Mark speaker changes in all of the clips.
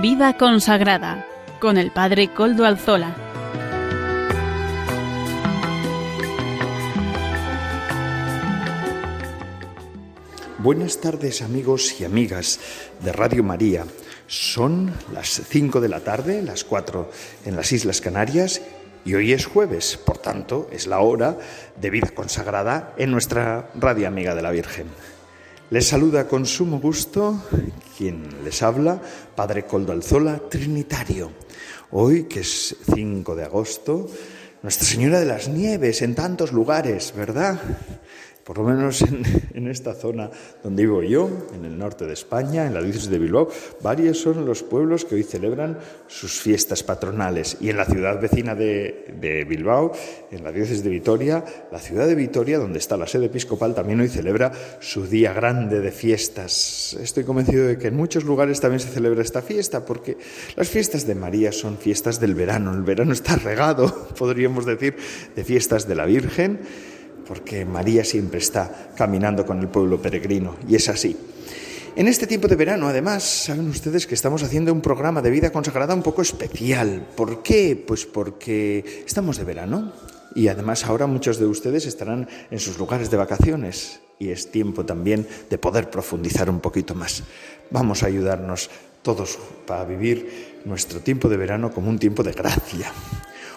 Speaker 1: Vida consagrada con el Padre Coldo Alzola.
Speaker 2: Buenas tardes amigos y amigas de Radio María. Son las 5 de la tarde, las 4 en las Islas Canarias y hoy es jueves, por tanto es la hora de vida consagrada en nuestra Radio Amiga de la Virgen. Les saluda con sumo gusto quien les habla, Padre Coldo Alzola, Trinitario. Hoy, que es 5 de agosto, Nuestra Señora de las Nieves en tantos lugares, ¿verdad? Por lo menos en, esta zona donde vivo yo, en el norte de España, en la diócesis de Bilbao, varios son los pueblos que hoy celebran sus fiestas patronales. Y en la ciudad vecina de, Bilbao, en la diócesis de Vitoria, la ciudad de Vitoria, donde está la sede episcopal, también hoy celebra su día grande de fiestas. Estoy convencido de que en muchos lugares también se celebra esta fiesta, porque las fiestas de María son fiestas del verano. El verano está regado, podríamos decir, de fiestas de la Virgen porque María siempre está caminando con el pueblo peregrino, y es así. En este tiempo de verano, además, saben ustedes que estamos haciendo un programa de vida consagrada un poco especial. ¿Por qué? Pues porque estamos de verano y además ahora muchos de ustedes estarán en sus lugares de vacaciones y es tiempo también de poder profundizar un poquito más. Vamos a ayudarnos todos para vivir nuestro tiempo de verano como un tiempo de gracia,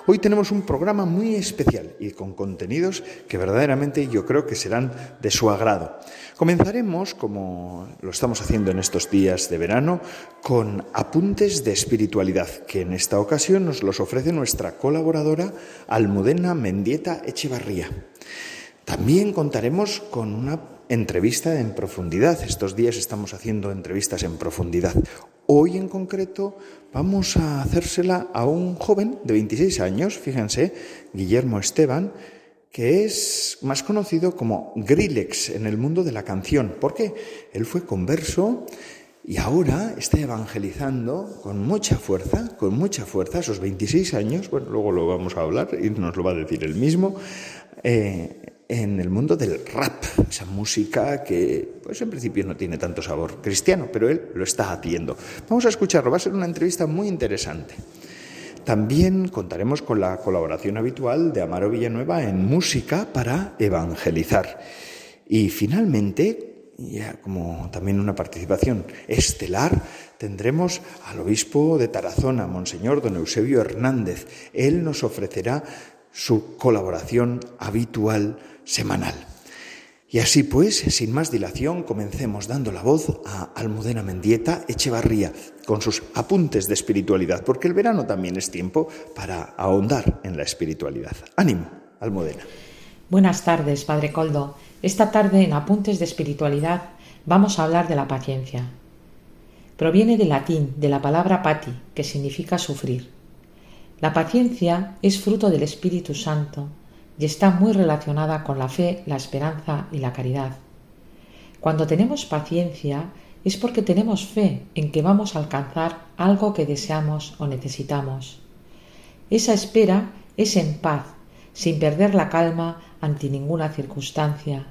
Speaker 2: Hoy tenemos un programa muy especial y con contenidos que verdaderamente yo creo que serán de su agrado. Comenzaremos, como lo estamos haciendo en estos días de verano, con apuntes de espiritualidad, que en esta ocasión nos los ofrece nuestra colaboradora Almudena Mendieta Echevarría. También contaremos con una entrevista en profundidad. Estos días estamos haciendo entrevistas en profundidad. Hoy en concreto vamos a hacérsela a un joven de 26 años, fíjense, Guillermo Esteban, que es más conocido como Grillex en el mundo de la canción. ¿Por qué? Él fue converso y ahora está evangelizando con mucha fuerza, con mucha fuerza, a esos 26 años, bueno, luego lo vamos a hablar y nos lo va a decir él mismo, eh, en el mundo del rap, esa música que pues en principio no tiene tanto sabor cristiano, pero él lo está haciendo. Vamos a escucharlo, va a ser una entrevista muy interesante. También contaremos con la colaboración habitual de Amaro Villanueva en música para evangelizar. Y finalmente, ya como también una participación estelar, tendremos al obispo de Tarazona, Monseñor Don Eusebio Hernández. Él nos ofrecerá su colaboración habitual semanal. Y así pues, sin más dilación, comencemos dando la voz a Almudena Mendieta Echevarría con sus apuntes de espiritualidad, porque el verano también es tiempo para ahondar en la espiritualidad. Ánimo, Almudena.
Speaker 3: Buenas tardes, Padre Coldo. Esta tarde en Apuntes de Espiritualidad vamos a hablar de la paciencia. Proviene del latín, de la palabra pati, que significa sufrir. La paciencia es fruto del Espíritu Santo y está muy relacionada con la fe, la esperanza y la caridad. Cuando tenemos paciencia es porque tenemos fe en que vamos a alcanzar algo que deseamos o necesitamos. Esa espera es en paz, sin perder la calma ante ninguna circunstancia.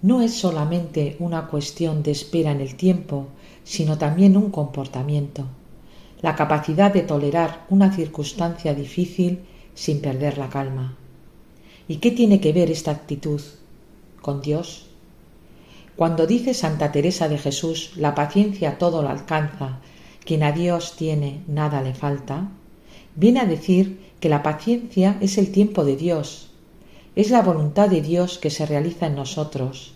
Speaker 3: No es solamente una cuestión de espera en el tiempo, sino también un comportamiento, la capacidad de tolerar una circunstancia difícil sin perder la calma. ¿Y qué tiene que ver esta actitud con Dios? Cuando dice Santa Teresa de Jesús, la paciencia todo lo alcanza, quien a Dios tiene nada le falta, viene a decir que la paciencia es el tiempo de Dios, es la voluntad de Dios que se realiza en nosotros,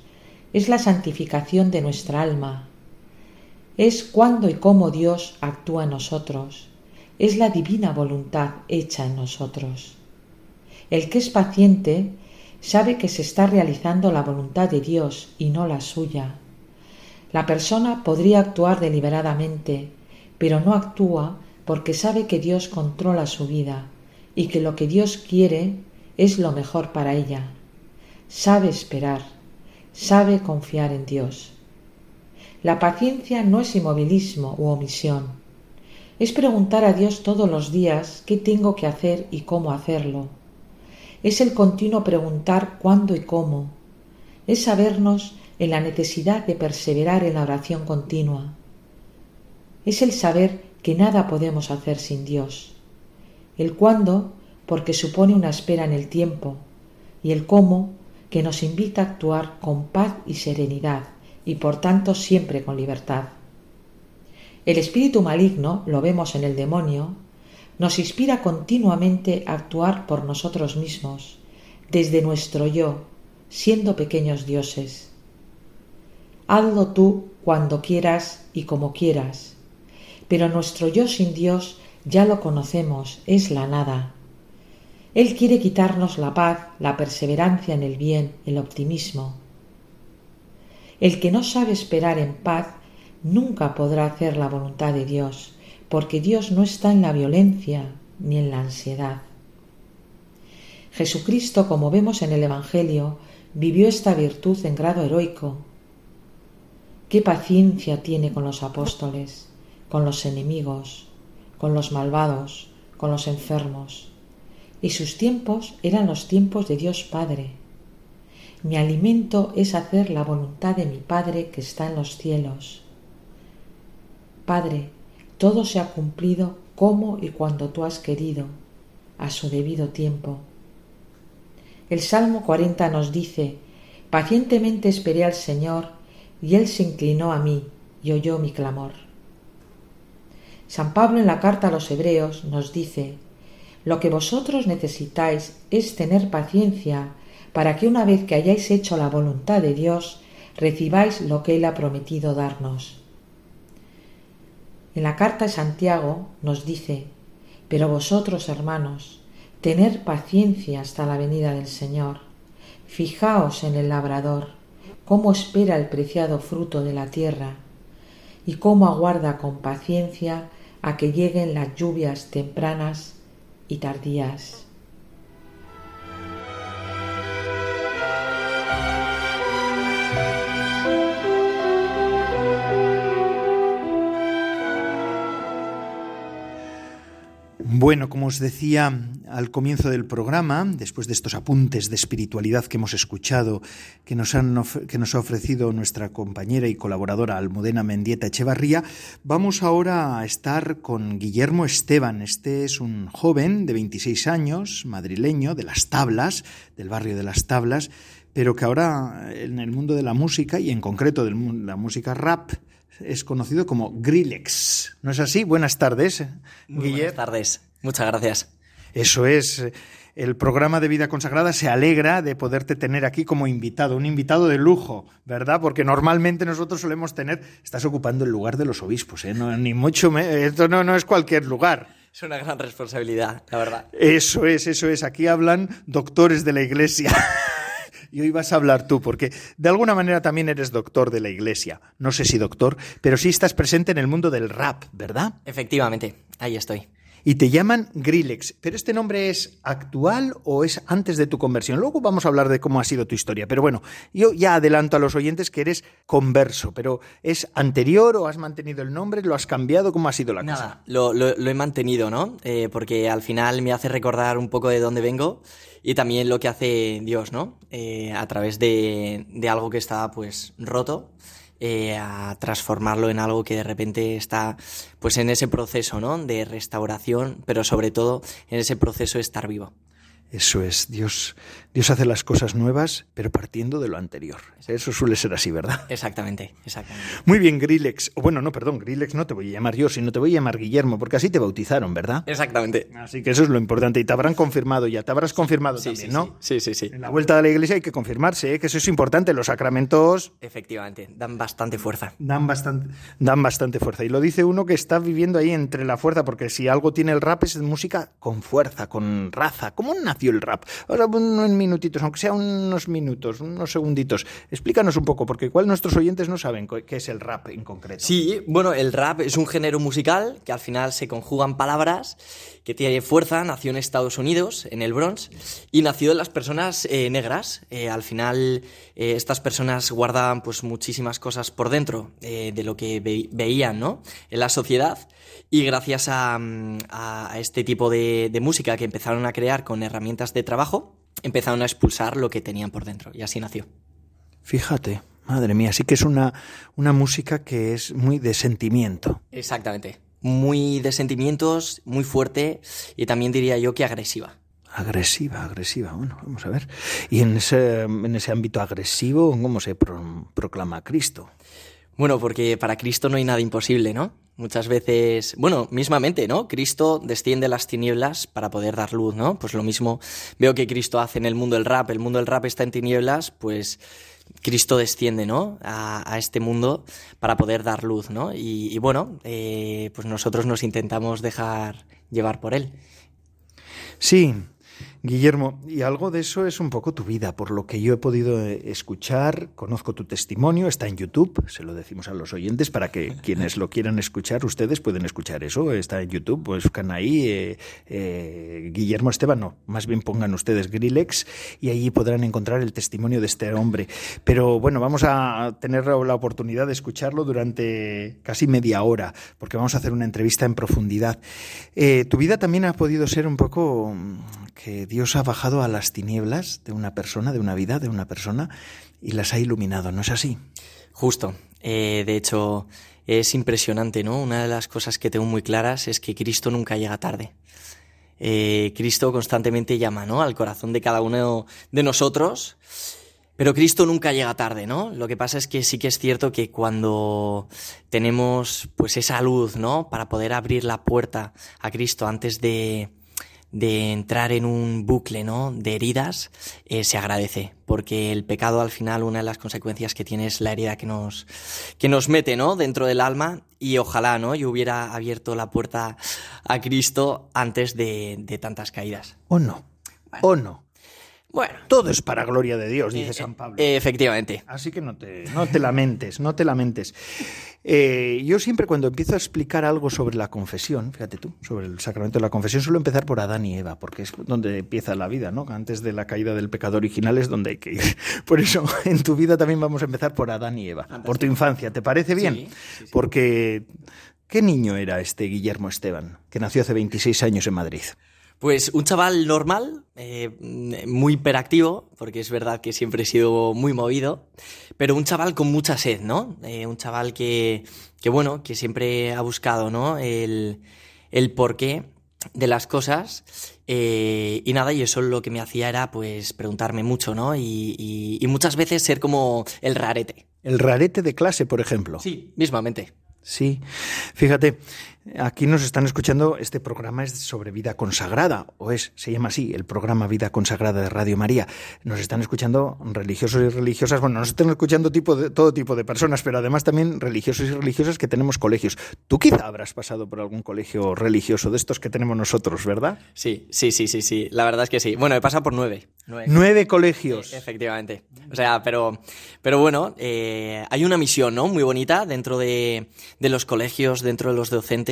Speaker 3: es la santificación de nuestra alma, es cuando y cómo Dios actúa en nosotros, es la divina voluntad hecha en nosotros. El que es paciente sabe que se está realizando la voluntad de Dios y no la suya. La persona podría actuar deliberadamente, pero no actúa porque sabe que Dios controla su vida y que lo que Dios quiere es lo mejor para ella. Sabe esperar, sabe confiar en Dios. La paciencia no es inmovilismo u omisión. Es preguntar a Dios todos los días qué tengo que hacer y cómo hacerlo es el continuo preguntar cuándo y cómo, es sabernos en la necesidad de perseverar en la oración continua, es el saber que nada podemos hacer sin Dios. El cuándo, porque supone una espera en el tiempo, y el cómo, que nos invita a actuar con paz y serenidad, y por tanto siempre con libertad. El espíritu maligno, lo vemos en el demonio, nos inspira continuamente a actuar por nosotros mismos, desde nuestro yo, siendo pequeños dioses. Hazlo tú cuando quieras y como quieras, pero nuestro yo sin Dios ya lo conocemos, es la nada. Él quiere quitarnos la paz, la perseverancia en el bien, el optimismo. El que no sabe esperar en paz nunca podrá hacer la voluntad de Dios, porque Dios no está en la violencia ni en la ansiedad. Jesucristo, como vemos en el Evangelio, vivió esta virtud en grado heroico. Qué paciencia tiene con los apóstoles, con los enemigos, con los malvados, con los enfermos. Y sus tiempos eran los tiempos de Dios Padre. Mi alimento es hacer la voluntad de mi Padre que está en los cielos. Padre, todo se ha cumplido como y cuando tú has querido, a su debido tiempo. El Salmo 40 nos dice, Pacientemente esperé al Señor, y Él se inclinó a mí y oyó mi clamor. San Pablo en la carta a los Hebreos nos dice, Lo que vosotros necesitáis es tener paciencia para que una vez que hayáis hecho la voluntad de Dios, recibáis lo que Él ha prometido darnos. En la carta de Santiago nos dice, pero vosotros, hermanos, tener paciencia hasta la venida del Señor. Fijaos en el labrador, cómo espera el preciado fruto de la tierra, y cómo aguarda con paciencia a que lleguen las lluvias tempranas y tardías.
Speaker 4: Bueno, como os decía al comienzo del programa, después de estos apuntes de espiritualidad que hemos escuchado, que nos, han, que nos ha ofrecido nuestra compañera y colaboradora Almudena Mendieta Echevarría, vamos ahora a estar con Guillermo Esteban. Este es un joven de 26 años, madrileño, de las tablas, del barrio de las tablas, pero que ahora en el mundo de la música y en concreto de la música rap, es conocido como Grillex. ¿No es así? Buenas tardes.
Speaker 5: buenas tardes. Muchas gracias.
Speaker 4: Eso es. El programa de Vida Consagrada se alegra de poderte tener aquí como invitado, un invitado de lujo, ¿verdad? Porque normalmente nosotros solemos tener, estás ocupando el lugar de los obispos, ¿eh? No, ni mucho, esto no, no es cualquier lugar.
Speaker 5: Es una gran responsabilidad, la verdad.
Speaker 4: Eso es, eso es. Aquí hablan doctores de la Iglesia. y hoy vas a hablar tú, porque de alguna manera también eres doctor de la Iglesia. No sé si doctor, pero sí estás presente en el mundo del rap, ¿verdad?
Speaker 5: Efectivamente, ahí estoy
Speaker 4: y te llaman Grillex. ¿Pero este nombre es actual o es antes de tu conversión? Luego vamos a hablar de cómo ha sido tu historia. Pero bueno, yo ya adelanto a los oyentes que eres converso, pero ¿es anterior o has mantenido el nombre? ¿Lo has cambiado? ¿Cómo ha sido la
Speaker 5: cosa? Nada, lo, lo, he mantenido, ¿no? Eh, porque al final me hace recordar un poco de dónde vengo y también lo que hace Dios, ¿no? Eh, a través de, de algo que está pues roto eh, a transformarlo en algo que de repente está pues en ese proceso ¿no? de restauración, pero sobre todo en ese proceso de estar vivo.
Speaker 4: Eso es, Dios, Dios hace las cosas nuevas, pero partiendo de lo anterior. Eso suele ser así, ¿verdad?
Speaker 5: Exactamente, exactamente.
Speaker 4: Muy bien, Grillex. Bueno, no, perdón, Grillex no te voy a llamar yo, sino te voy a llamar Guillermo, porque así te bautizaron, ¿verdad?
Speaker 5: Exactamente.
Speaker 4: Así que eso es lo importante. Y te habrán confirmado ya, te habrás confirmado
Speaker 5: sí,
Speaker 4: también,
Speaker 5: sí,
Speaker 4: ¿no?
Speaker 5: Sí, sí, sí.
Speaker 4: En la vuelta de la iglesia hay que confirmarse, ¿eh? que eso es importante. Los sacramentos.
Speaker 5: Efectivamente, dan bastante fuerza.
Speaker 4: Dan bastante, dan bastante fuerza. Y lo dice uno que está viviendo ahí entre la fuerza, porque si algo tiene el rap es música con fuerza, con raza. ¿Cómo el rap? Ahora, en minutitos, aunque sea unos minutos, unos segunditos, explícanos un poco, porque igual nuestros oyentes no saben qué es el rap en concreto.
Speaker 5: Sí, bueno, el rap es un género musical que al final se conjugan palabras, que tiene fuerza, nació en Estados Unidos, en el Bronx, y nació de las personas eh, negras. Eh, al final, eh, estas personas guardaban pues muchísimas cosas por dentro de lo que veían ¿no? en la sociedad. Y gracias a, mm, este tipo de, música que empezaron a crear con herramientas de trabajo, empezaron a expulsar lo que tenían por dentro. Y así nació.
Speaker 4: Fíjate, madre mía, sí que es una, una música que es muy de sentimiento.
Speaker 5: Exactamente. Muy de sentimientos, muy fuerte y también diría yo que agresiva.
Speaker 4: Agresiva, agresiva. Bueno, vamos a ver. Y en ese, en ese ámbito agresivo, ¿cómo se proclama Cristo?
Speaker 5: Bueno, porque para Cristo no hay nada imposible, ¿no? Muchas veces, bueno, mismamente, ¿no? Cristo desciende las tinieblas para poder dar luz, ¿no? Pues lo mismo veo que Cristo hace en el mundo del rap. El mundo del rap está en tinieblas, pues Cristo desciende, ¿no? A, este mundo para poder dar luz, ¿no? Y, bueno, eh, pues nosotros nos intentamos dejar llevar por él.
Speaker 4: Sí, Guillermo, y algo de eso es un poco tu vida, por lo que yo he podido eh, escuchar, conozco tu testimonio, está en YouTube, se lo decimos a los oyentes para que quienes lo quieran escuchar, ustedes pueden escuchar eso, está en YouTube, buscan ahí eh, eh, Guillermo Esteban, no, más bien pongan ustedes Grillex y allí podrán encontrar el testimonio de este hombre. Pero bueno, vamos a tener la oportunidad de escucharlo durante casi media hora, porque vamos a hacer una entrevista en profundidad. tu vida también ha podido ser un poco que Dios ha bajado a las tinieblas de una persona, de una vida, de una persona, y las ha iluminado, ¿no es así?
Speaker 5: Justo. Eh, de hecho, es impresionante, ¿no? Una de las cosas que tengo muy claras es que Cristo nunca llega tarde. Eh, Cristo constantemente llama, ¿no? Al corazón de cada uno de nosotros. Pero Cristo nunca llega tarde, ¿no? Lo que pasa es que sí que es cierto que cuando tenemos pues esa luz, ¿no? Para poder abrir la puerta a Cristo antes de, de entrar en un bucle ¿no? de heridas, eh, se agradece, porque el pecado al final una de las consecuencias que tiene es la herida que nos, que nos mete ¿no? dentro del alma y ojalá ¿no? yo hubiera abierto la puerta a Cristo antes de, de tantas caídas.
Speaker 4: ¿O no? ¿O no?
Speaker 5: Bueno.
Speaker 4: Todo es para gloria de Dios, dice eh, San Pablo.
Speaker 5: Eh, efectivamente.
Speaker 4: Así que no te, no te lamentes, no te lamentes. Eh, yo siempre cuando empiezo a explicar algo sobre la confesión, fíjate tú, sobre el sacramento de la confesión, suelo empezar por Adán y Eva, porque es donde empieza la vida, ¿no? Antes de la caída del pecado original es donde hay que ir. Por eso, en tu vida también vamos a empezar por Adán y Eva, por tu infancia. ¿Te parece bien? Porque, ¿qué niño era este Guillermo Esteban, que nació hace 26 años en Madrid?
Speaker 5: Pues un chaval normal, eh, muy hiperactivo, porque es verdad que siempre he sido muy movido, pero un chaval con mucha sed, ¿no? Eh, un chaval que, que, bueno, que siempre ha buscado, ¿no? El, el porqué de las cosas eh, y nada, y eso lo que me hacía era pues preguntarme mucho, ¿no? Y, y, y muchas veces ser como el rarete.
Speaker 4: El rarete de clase, por ejemplo.
Speaker 5: Sí, mismamente.
Speaker 4: Sí, fíjate, Aquí nos están escuchando, este programa es sobre vida consagrada, o es, se llama así, el programa Vida Consagrada de Radio María. Nos están escuchando religiosos y religiosas, bueno, nos están escuchando tipo de, todo tipo de personas, pero además también religiosos y religiosas que tenemos colegios. Tú quizá habrás pasado por algún colegio religioso de estos que tenemos nosotros, ¿verdad?
Speaker 5: Sí, sí, sí, sí, sí, la verdad es que sí. Bueno, he pasado por nueve.
Speaker 4: Nueve, colegios.
Speaker 5: efectivamente. O sea, pero, pero bueno, eh, hay una misión, ¿no? Muy bonita dentro de, de los colegios, dentro de los docentes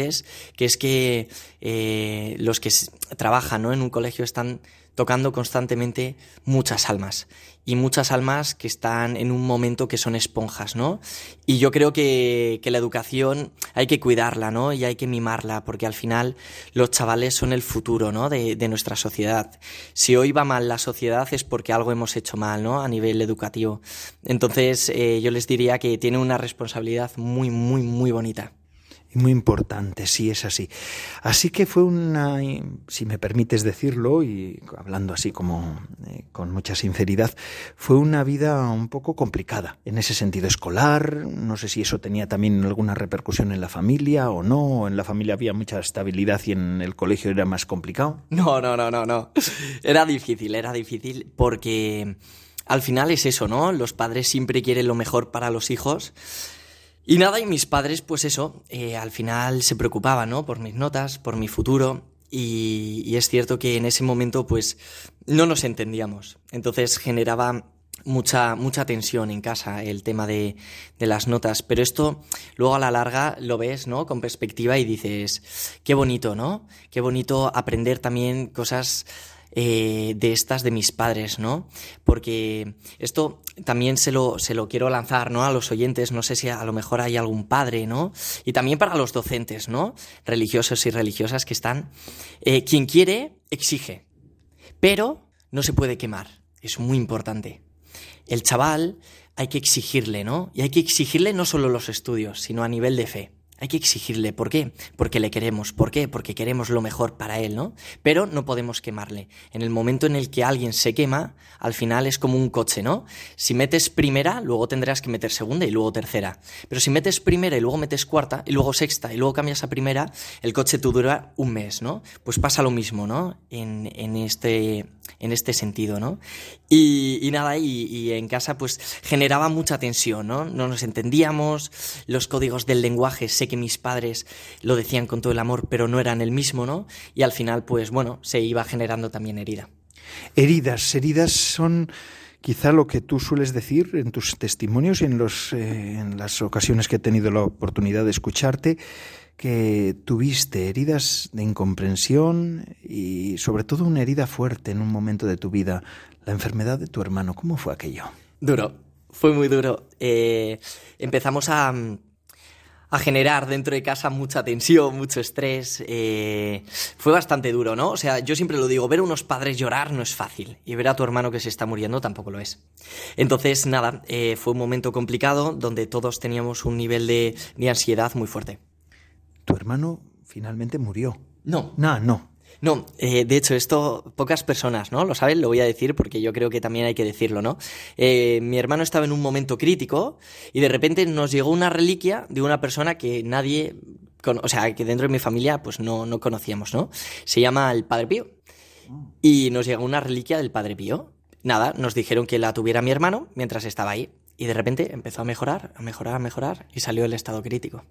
Speaker 5: que es que eh, los que trabajan en un colegio están tocando constantemente muchas almas y muchas almas que están en un momento que son esponjas, ¿no? Y yo creo que, la educación hay que cuidarla, ¿no? Y hay que mimarla, porque al final los chavales son el futuro, ¿no? De, nuestra sociedad. Si hoy va mal la sociedad es porque algo hemos hecho mal, ¿no? A nivel educativo. Entonces, eh, yo les diría que tiene una responsabilidad muy, muy, muy bonita
Speaker 4: muy importante, sí es así. Así que fue una, si me permites decirlo, y hablando así como eh, con mucha sinceridad, fue una vida un poco complicada en ese sentido escolar. No sé si eso tenía también alguna repercusión en la familia o no. En la familia había mucha estabilidad y en el colegio era más complicado.
Speaker 5: No, no, no, no, no. Era difícil, era difícil porque al final es eso, ¿no? Los padres siempre quieren lo mejor para los hijos. Y nada, y mis padres, pues eso, eh, al final se preocupaban, ¿no? Por mis notas, por mi futuro. Y, es cierto que en ese momento, pues, no nos entendíamos. Entonces generaba mucha, mucha tensión en casa el tema de, de, las notas. Pero esto luego a la larga lo ves, ¿no? Con perspectiva y dices, qué bonito, ¿no? Qué bonito aprender también cosas eh, de estas de mis padres, ¿no? Porque esto también se lo, se lo quiero lanzar, ¿no? A los oyentes, no sé si a lo mejor hay algún padre, ¿no? Y también para los docentes, ¿no? Religiosos y religiosas que están. Eh, quien quiere, exige. Pero no se puede quemar. Es muy importante. El chaval hay que exigirle, ¿no? Y hay que exigirle no solo los estudios, sino a nivel de fe hay que exigirle. ¿Por qué? Porque le queremos. ¿Por qué? Porque queremos lo mejor para él, ¿no? Pero no podemos quemarle. En el momento en el que alguien se quema, al final es como un coche, ¿no? Si metes primera, luego tendrás que meter segunda y luego tercera. Pero si metes primera y luego metes cuarta y luego sexta y luego cambias a primera, el coche te dura un mes, ¿no? Pues pasa lo mismo, ¿no? En, en este, en este sentido, ¿no? Y, nada, y, y, en casa pues generaba mucha tensión, ¿no? No nos entendíamos, los códigos del lenguaje, sé que mis padres lo decían con todo el amor, pero no eran el mismo, ¿no? Y al final pues bueno, se iba generando también herida.
Speaker 4: Heridas, heridas son quizá lo que tú sueles decir en tus testimonios y en, los, eh, en las ocasiones que he tenido la oportunidad de escucharte, que tuviste heridas de incomprensión y sobre todo una herida fuerte en un momento de tu vida, la enfermedad de tu hermano. ¿Cómo fue aquello?
Speaker 5: Duro, fue muy duro. Eh, empezamos a, a, generar dentro de casa mucha tensión, mucho estrés. Eh, fue bastante duro, ¿no? O sea, yo siempre lo digo, ver a unos padres llorar no es fácil y ver a tu hermano que se está muriendo tampoco lo es. Entonces, nada, eh, fue un momento complicado donde todos teníamos un nivel de, de ansiedad muy fuerte
Speaker 4: tu hermano finalmente murió.
Speaker 5: No.
Speaker 4: No, no.
Speaker 5: No, eh, de hecho, esto pocas personas, ¿no? Lo saben, lo voy a decir porque yo creo que también hay que decirlo, ¿no? Eh, mi hermano estaba en un momento crítico y de repente nos llegó una reliquia de una persona que nadie, o sea, que dentro de mi familia pues no, no conocíamos, ¿no? Se llama el Padre Pío. Y nos llegó una reliquia del Padre Pío. Nada, nos dijeron que la tuviera mi hermano mientras estaba ahí. Y de repente empezó a mejorar, a mejorar, a mejorar y salió el estado crítico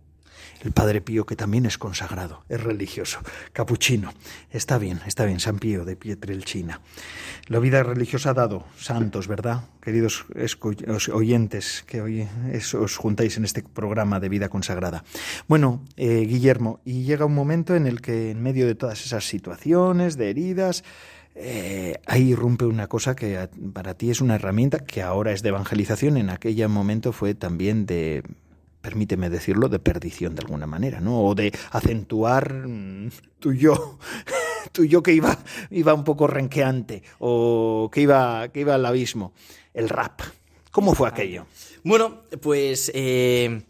Speaker 4: el Padre Pío, que también es consagrado, es religioso, capuchino. Está bien, está bien, San Pío de Pietrelcina. La vida religiosa ha dado santos, ¿verdad? Queridos oyentes que hoy os juntáis en este programa de vida consagrada. Bueno, eh, Guillermo, y llega un momento en el que en medio de todas esas situaciones, de heridas, eh, ahí irrumpe una cosa que para ti es una herramienta que ahora es de evangelización, en aquel momento fue también de permíteme decirlo, de perdición de alguna manera, ¿no? O de acentuar mm, tu yo, tu yo que iba, iba un poco renqueante o que iba, que iba al abismo. El rap. ¿Cómo fue aquello?
Speaker 5: Bueno, pues eh,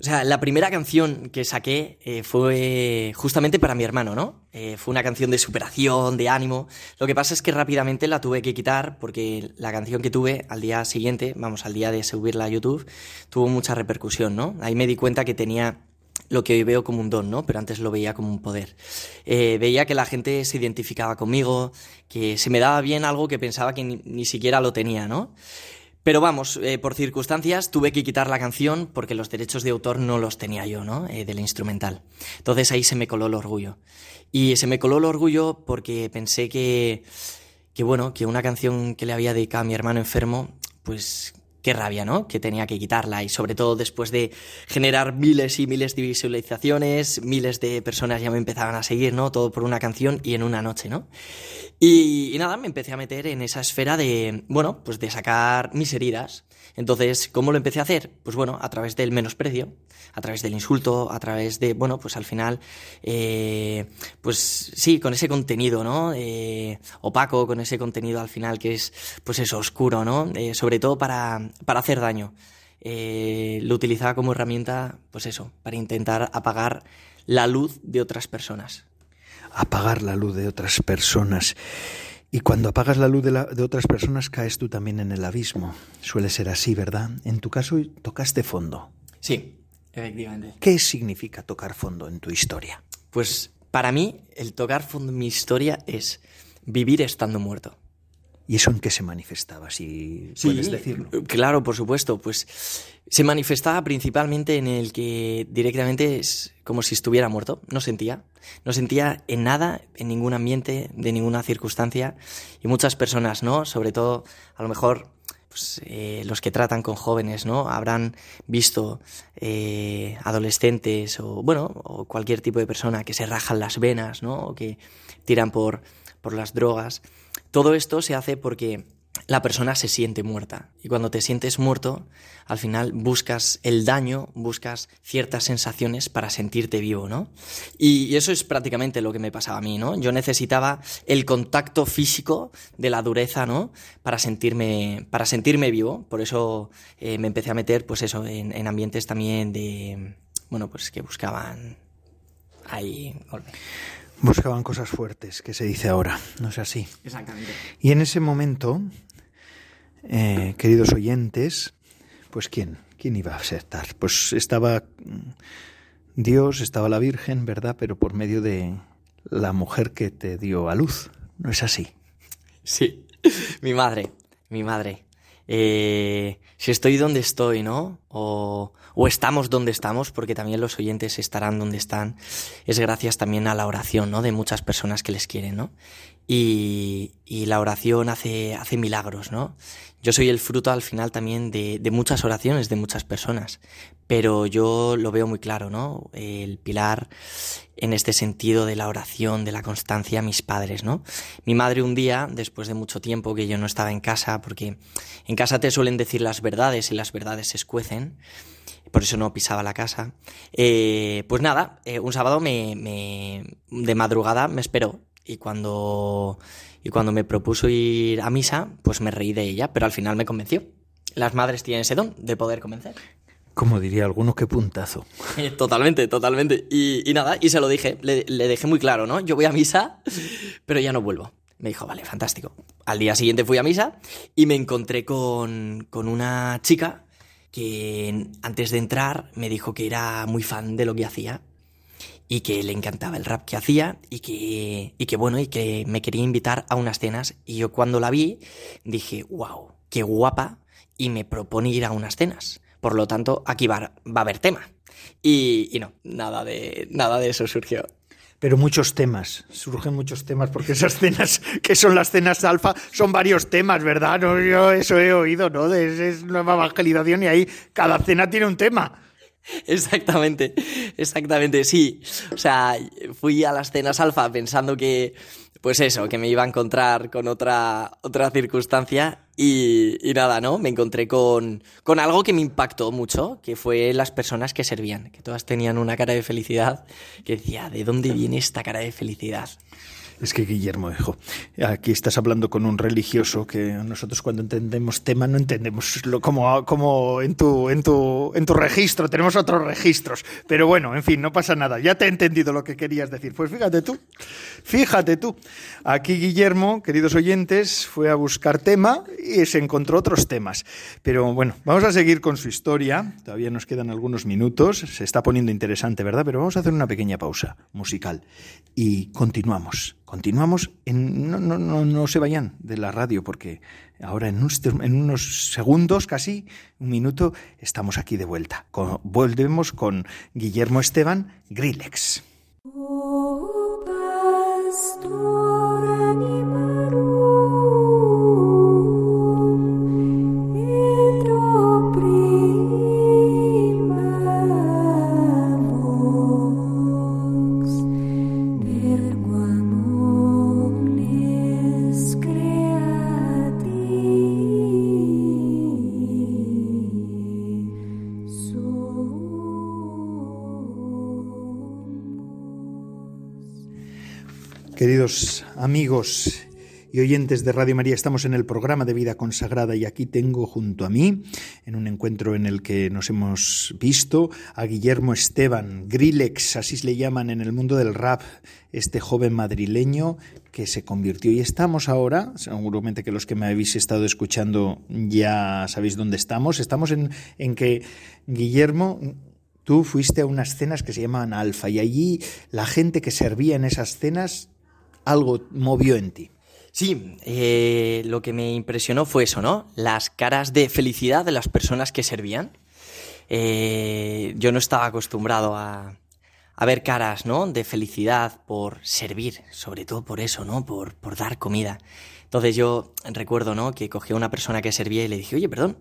Speaker 5: o sea, la primera canción que saqué eh, fue justamente para mi hermano, ¿no? Eh, fue una canción de superación, de ánimo. Lo que pasa es que rápidamente la tuve que quitar porque la canción que tuve al día siguiente, vamos, al día de subirla a YouTube, tuvo mucha repercusión, ¿no? Ahí me di cuenta que tenía lo que hoy veo como un don, ¿no? Pero antes lo veía como un poder. Eh, veía que la gente se identificaba conmigo, que se me daba bien algo que pensaba que ni, ni siquiera lo tenía, ¿no? Pero vamos, eh, por circunstancias tuve que quitar la canción porque los derechos de autor no los tenía yo, ¿no? Eh, del instrumental. Entonces ahí se me coló el orgullo. Y se me coló el orgullo porque pensé que, que bueno, que una canción que le había dedicado a mi hermano enfermo, pues qué rabia, ¿no? Que tenía que quitarla y sobre todo después de generar miles y miles de visualizaciones, miles de personas ya me empezaban a seguir, ¿no? Todo por una canción y en una noche, ¿no? Y, y nada, me empecé a meter en esa esfera de, bueno, pues de sacar mis heridas. Entonces, ¿cómo lo empecé a hacer? Pues bueno, a través del menosprecio, a través del insulto, a través de, bueno, pues al final, eh, pues sí, con ese contenido, ¿no? Eh, opaco, con ese contenido al final que es, pues eso, oscuro, ¿no? Eh, sobre todo para, para hacer daño. Lo utilizaba como herramienta, pues eso, para intentar apagar la luz de otras personas.
Speaker 4: Apagar la luz de otras personas. Y cuando apagas la luz de, la, de, otras personas caes tú también en el abismo. Suele ser así, ¿verdad? En tu caso tocaste fondo.
Speaker 5: Sí, efectivamente.
Speaker 4: ¿Qué significa tocar fondo en tu historia?
Speaker 5: Pues para mí el tocar fondo en mi historia es vivir estando muerto.
Speaker 4: ¿Y eso en qué se manifestaba, si sí, puedes decirlo?
Speaker 5: Claro, por supuesto. Pues se manifestaba principalmente en el que directamente es como si estuviera muerto. No sentía. No sentía en nada, en ningún ambiente, de ninguna circunstancia. Y muchas personas, ¿no? Sobre todo, a lo mejor, pues, eh, los que tratan con jóvenes, ¿no? Habrán visto eh, adolescentes o, bueno, o cualquier tipo de persona que se rajan las venas, ¿no? O que tiran por, por las drogas. Todo esto se hace porque la persona se siente muerta. Y cuando te sientes muerto, al final buscas el daño, buscas ciertas sensaciones para sentirte vivo, ¿no? Y, eso es prácticamente lo que me pasaba a mí, ¿no? Yo necesitaba el contacto físico de la dureza, ¿no? Para sentirme, para sentirme vivo. Por eso eh, me empecé a meter, pues eso, en, en ambientes también de bueno, pues que buscaban ahí
Speaker 4: Buscaban cosas fuertes, que se dice ahora, ¿no es así?
Speaker 5: Exactamente.
Speaker 4: Y en ese momento, eh, queridos oyentes, pues ¿quién? ¿Quién iba a aceptar? Pues estaba Dios, estaba la Virgen, ¿verdad? Pero por medio de la mujer que te dio a luz, ¿no es así?
Speaker 5: Sí, mi madre, mi madre. Eh, si estoy donde estoy, ¿no? O, o, estamos donde estamos, porque también los oyentes estarán donde están, es gracias también a la oración, ¿no? De muchas personas que les quieren, ¿no? Y, y la oración hace, hace milagros, ¿no? Yo soy el fruto al final también de, de, muchas oraciones de muchas personas, pero yo lo veo muy claro, ¿no? El pilar en este sentido de la oración, de la constancia, mis padres, ¿no? Mi madre un día, después de mucho tiempo que yo no estaba en casa, porque en casa te suelen decir las verdades y las verdades se escuecen, por eso no pisaba la casa, eh, pues nada, eh, un sábado me, me, de madrugada me esperó y cuando y cuando me propuso ir a misa, pues me reí de ella, pero al final me convenció. Las madres tienen ese don de poder convencer.
Speaker 4: Como diría alguno, qué puntazo.
Speaker 5: totalmente, totalmente. Y, y, nada, y se lo dije, le, le dejé muy claro, ¿no? Yo voy a misa, pero ya no vuelvo. Me dijo, vale, fantástico. Al día siguiente fui a misa y me encontré con, con una chica que antes de entrar me dijo que era muy fan de lo que hacía y que le encantaba el rap que hacía y que, y que bueno, y que me quería invitar a unas cenas. Y yo cuando la vi dije, wow, qué guapa, y me propone ir a unas cenas. Por lo tanto, aquí va, va a haber tema. Y, y, no, nada de, nada de eso surgió.
Speaker 4: Pero muchos temas, surgen muchos temas, porque esas cenas, que son las cenas alfa, son varios temas, ¿verdad? No, yo eso he oído, ¿no? De, es nueva evangelización y ahí cada cena tiene un tema.
Speaker 5: Exactamente, exactamente, sí. O sea, fui a las cenas alfa pensando que, pues eso, que me iba a encontrar con otra, otra circunstancia y, nada, ¿no? Me encontré con, con algo que me impactó mucho, que fue las personas que servían, que todas tenían una cara de felicidad, que decía, ¿de dónde viene esta cara de felicidad?
Speaker 4: Es que Guillermo, hijo, aquí estás hablando con un religioso que nosotros cuando entendemos tema no entendemos lo, como, como en, tu, en, tu, en tu registro, tenemos otros registros. Pero bueno, en fin, no pasa nada. Ya te he entendido lo que querías decir. Pues fíjate tú, fíjate tú. Aquí Guillermo, queridos oyentes, fue a buscar tema y se encontró otros temas. Pero bueno, vamos a seguir con su historia. Todavía nos quedan algunos minutos. Se está poniendo interesante, ¿verdad? Pero vamos a hacer una pequeña pausa musical y continuamos. Continuamos, no, no, no, no, se vayan de la radio porque ahora en, un, en, unos segundos, casi un minuto, estamos aquí de vuelta. Volvemos con Guillermo Esteban Grillex. Oh, Queridos amigos y oyentes de Radio María, estamos en el programa de vida consagrada y aquí tengo junto a mí, en un encuentro en el que nos hemos visto, a Guillermo Esteban, Grillex, así le llaman en el mundo del rap, este joven madrileño que se convirtió. Y estamos ahora, seguramente que los que me habéis estado escuchando ya sabéis dónde estamos, estamos en, en que Guillermo Tú fuiste a unas cenas que se llamaban Alfa y allí la gente que servía en esas cenas algo movió en ti.
Speaker 5: Sí, eh, lo que me impresionó fue eso, ¿no? Las caras de felicidad de las personas que servían. Eh, yo no estaba acostumbrado a, ver caras, ¿no? De felicidad por servir, sobre todo por eso, ¿no? Por, por dar comida. Entonces yo recuerdo, ¿no? Que cogí a una persona que servía y le dije, oye, perdón,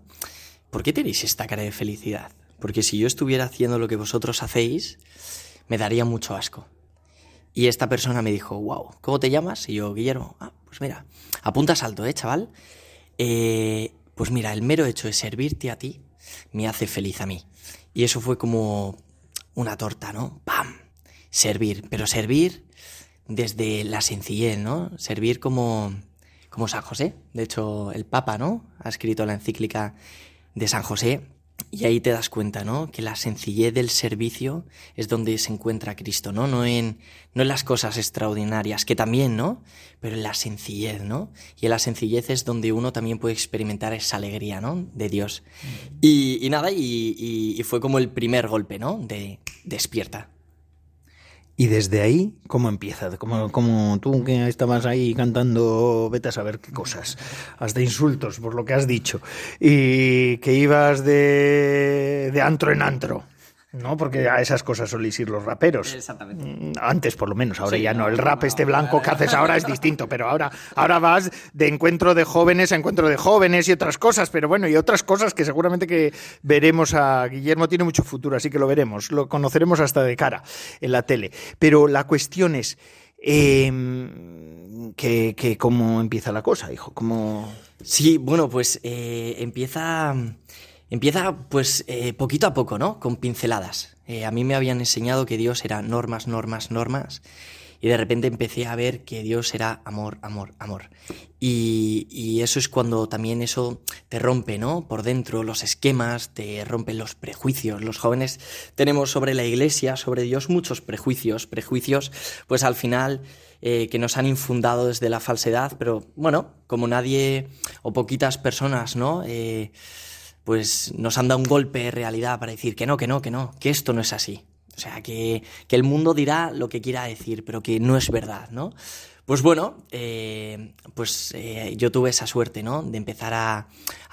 Speaker 5: ¿por qué tenéis esta cara de felicidad? Porque si yo estuviera haciendo lo que vosotros hacéis, me daría mucho asco. Y esta persona me dijo, wow, ¿cómo te llamas? Y yo, Guillermo, ah, pues mira, apuntas alto, ¿eh, chaval? Eh, pues mira, el mero hecho de servirte a ti me hace feliz a mí. Y eso fue como una torta, ¿no? ¡Pam! Servir, pero servir desde la sencillez, ¿no? Servir como, como San José. De hecho, el Papa, ¿no? Ha escrito la encíclica de San José y ahí te das cuenta, ¿no? Que la sencillez del servicio es donde se encuentra Cristo, ¿no? No en, no en las cosas extraordinarias, que también, ¿no? Pero en la sencillez, ¿no? Y en la sencillez es donde uno también puede experimentar esa alegría, ¿no? De Dios. Y, nada, y, y, fue como el primer golpe, ¿no? De despierta.
Speaker 4: Y desde ahí, ¿cómo empieza? Como, como tú que estabas ahí cantando, vete a saber qué cosas, hasta insultos por lo que has dicho, y que ibas de, de antro en antro. ¿No? Porque a esas cosas solís ir los raperos.
Speaker 5: Exactamente.
Speaker 4: Mm, antes, por lo menos, ahora ya no. El rap este blanco que haces ahora es distinto, pero ahora, ahora vas de encuentro de jóvenes a encuentro de jóvenes y otras cosas, pero bueno, y otras cosas que seguramente que veremos a Guillermo tiene mucho futuro, así que lo veremos, lo conoceremos hasta de cara en la tele. Pero la cuestión es... Em, que, cómo empieza la cosa, hijo, cómo...
Speaker 5: Sí, bueno, pues eh, empieza Empieza pues eh, poquito a poco, ¿no? Con pinceladas. Eh, a mí me habían enseñado que Dios era normas, normas, normas. Y de repente empecé a ver que Dios era amor, amor, amor. Y, y, eso es cuando también eso te rompe, ¿no? Por dentro los esquemas, te rompen los prejuicios. Los jóvenes tenemos sobre la iglesia, sobre Dios, muchos prejuicios. Prejuicios, pues al final, eh, que nos han infundado desde la falsedad, pero bueno, como nadie o poquitas personas, ¿no? Pues nos han dado un golpe de realidad para decir que no, que no, que no, que esto no es así. O sea, que, el mundo dirá lo que quiera decir, pero que no es verdad, ¿no? Pues bueno, eh, pues eh, yo tuve esa suerte, ¿no? De empezar a,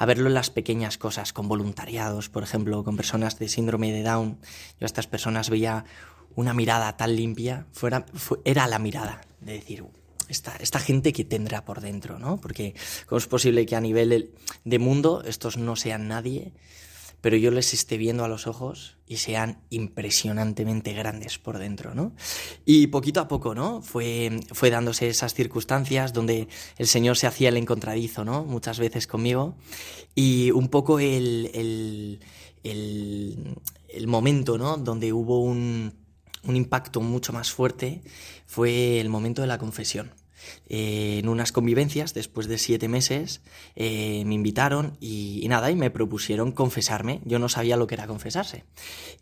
Speaker 5: verlo en las pequeñas cosas, con voluntariados, por ejemplo, con personas de síndrome de Down. Yo a estas personas veía una mirada tan limpia, fuera, era la mirada de decir, esta, esta, gente que tendrá por dentro, ¿no? Porque cómo es posible que a nivel de mundo estos no sean nadie, pero yo les esté viendo a los ojos y sean impresionantemente grandes por dentro, ¿no? Y poquito a poco, ¿no? Fue, fue dándose esas circunstancias donde el Señor se hacía el encontradizo, ¿no? Muchas veces conmigo. Y un poco el, el, el, el momento, ¿no? Donde hubo un un impacto mucho más fuerte fue el momento de la confesión. Eh, en unas convivencias, después de siete meses, eh, me invitaron y, nada, y me propusieron confesarme. Yo no sabía lo que era confesarse.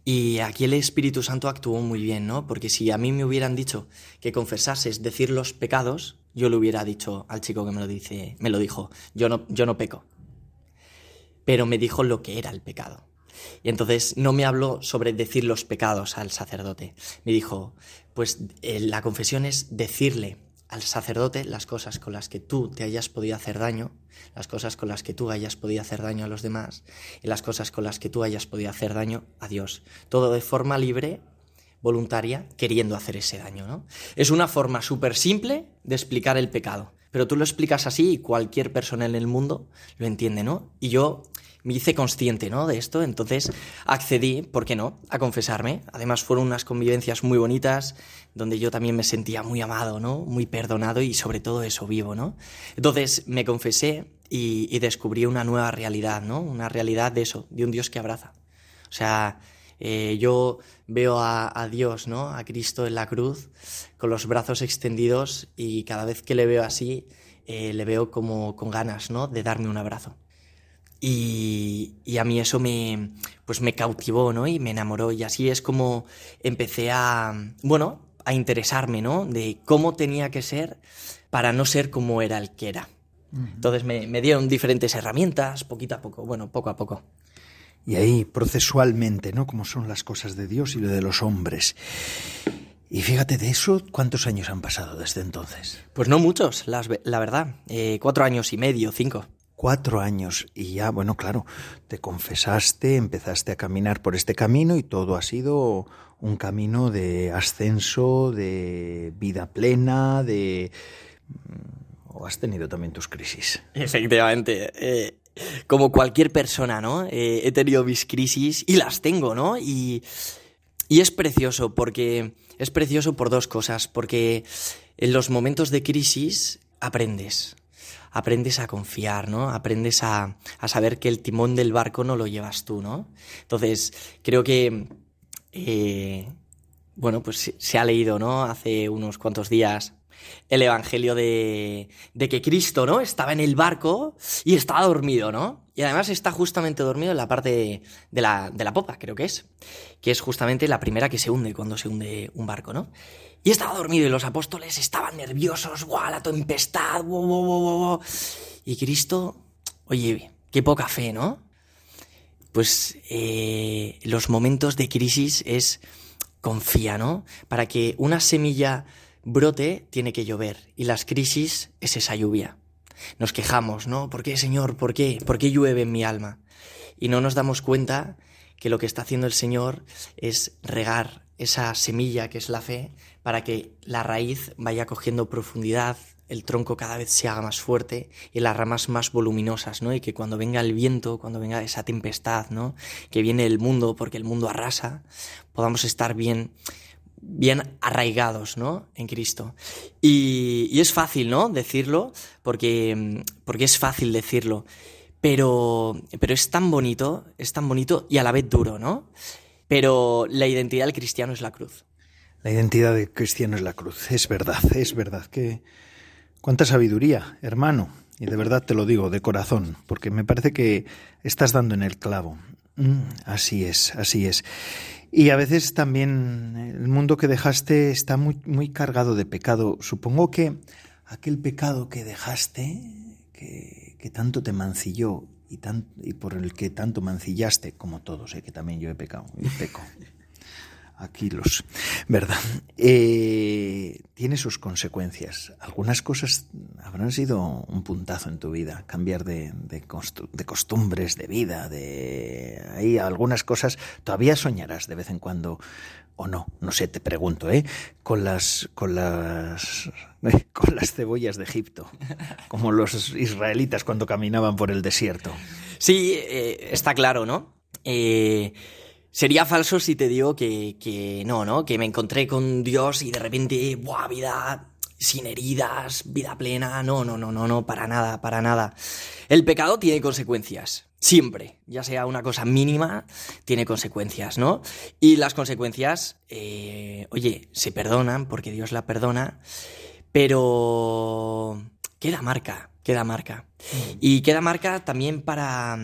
Speaker 5: Y aquí el Espíritu Santo actuó muy bien, ¿no? Porque si a mí me hubieran dicho que confesarse es decir los pecados, yo le hubiera dicho al chico que me lo dice, me lo dijo, yo no, yo no peco. Pero me dijo lo que era el pecado. Y entonces no me habló sobre decir los pecados al sacerdote. Me dijo, pues eh, la confesión es decirle al sacerdote las cosas con las que tú te hayas podido hacer daño, las cosas con las que tú hayas podido hacer daño a los demás y las cosas con las que tú hayas podido hacer daño a Dios. Todo de forma libre, voluntaria, queriendo hacer ese daño. ¿no? Es una forma súper simple de explicar el pecado. Pero tú lo explicas así y cualquier persona en el mundo lo entiende, ¿no? Y yo me hice consciente ¿no? de esto, entonces accedí, ¿por qué no?, a confesarme. Además fueron unas convivencias muy bonitas, donde yo también me sentía muy amado, ¿no?, muy perdonado y sobre todo eso vivo, ¿no? Entonces me confesé y, descubrí una nueva realidad, ¿no?, una realidad de eso, de un Dios que abraza. O sea, eh, yo veo a, Dios, ¿no? A Cristo en la cruz, con los brazos extendidos y cada vez que le veo así, eh, le veo como con ganas, ¿no? De darme un abrazo. Y, a mí eso me, pues me cautivó, ¿no? Y me enamoró. Y así es como empecé a, bueno, a interesarme, ¿no? De cómo tenía que ser para no ser como era el que era. Entonces me, me dieron diferentes herramientas, poquito a poco, bueno, poco a poco.
Speaker 4: Y ahí, procesualmente, ¿no? Como son las cosas de Dios y lo de los hombres. Y fíjate de eso, ¿cuántos años han pasado desde entonces?
Speaker 5: Pues no muchos, la verdad. Eh, cuatro años y medio, cinco
Speaker 4: cuatro años y ya, bueno, claro, te confesaste, empezaste a caminar por este camino y todo ha sido un camino de ascenso, de vida plena, de... Mm, ¿O has tenido también tus crisis?
Speaker 5: Efectivamente. Eh, como cualquier persona, ¿no? Eh, he tenido mis crisis y las tengo, ¿no? Y, y es precioso porque... Es precioso por dos cosas, porque en los momentos de crisis aprendes, aprendes a confiar, ¿no? Aprendes a, saber que el timón del barco no lo llevas tú, ¿no? Entonces, creo que, eh, bueno, pues se ha leído, ¿no? Hace unos cuantos días el evangelio de, de que Cristo, ¿no? Estaba en el barco y estaba dormido, ¿no? Y además está justamente dormido en la parte de la, de la popa, creo que es, que es justamente la primera que se hunde cuando se hunde un barco, ¿no? Y estaba dormido y los apóstoles estaban nerviosos, ¡guau! La tempestad. Y Cristo, oye, qué poca fe, ¿no? Pues eh, los momentos de crisis es confía, ¿no? Para que una semilla brote tiene que llover y las crisis es esa lluvia. Nos quejamos, ¿no? ¿Por qué, Señor? ¿Por qué? ¿Por qué llueve en mi alma? Y no nos damos cuenta que lo que está haciendo el Señor es regar esa semilla que es la fe para que la raíz vaya cogiendo profundidad, el tronco cada vez se haga más fuerte y las ramas más voluminosas, ¿no? Y que cuando venga el viento, cuando venga esa tempestad, ¿no? Que viene el mundo, porque el mundo arrasa, podamos estar bien, bien arraigados, ¿no? En Cristo. Y, es fácil, ¿no? Decirlo, porque, porque es fácil decirlo. Pero, pero es tan bonito, es tan bonito y a la vez duro, ¿no? Pero la identidad del cristiano es la cruz.
Speaker 4: La identidad del cristiano es la cruz, es verdad, es verdad que Cuánta sabiduría, hermano, y de verdad te lo digo, de corazón, porque me parece que estás dando en el clavo. Mm, así es, así es. Y a veces también el mundo que dejaste está muy, muy cargado de pecado. Supongo que aquel pecado que dejaste, que, que tanto te mancilló y, y por el que tanto mancillaste, como todos, ¿eh? que también yo he pecado y peco aquí los, ¿verdad? Eh, tiene sus consecuencias. Algunas cosas habrán sido un puntazo en tu vida, cambiar de, costumbres, de vida, de ahí algunas cosas todavía soñarás de vez en cuando o no, no sé, te pregunto, ¿eh? Con las con las con las cebollas de Egipto, como los israelitas cuando caminaban por el desierto.
Speaker 5: Sí, eh, está claro, ¿no? Eh, Sería falso si te digo que, que no, ¿no? Que me encontré con Dios y de repente, ¡buah! Vida sin heridas, vida plena. No, no, no, no, no, para nada, para nada. El pecado tiene consecuencias. Siempre, ya sea una cosa mínima, tiene consecuencias, ¿no? Y las consecuencias, eh, oye, se perdonan porque Dios la perdona, pero queda marca, queda marca. Mm. Y queda marca también para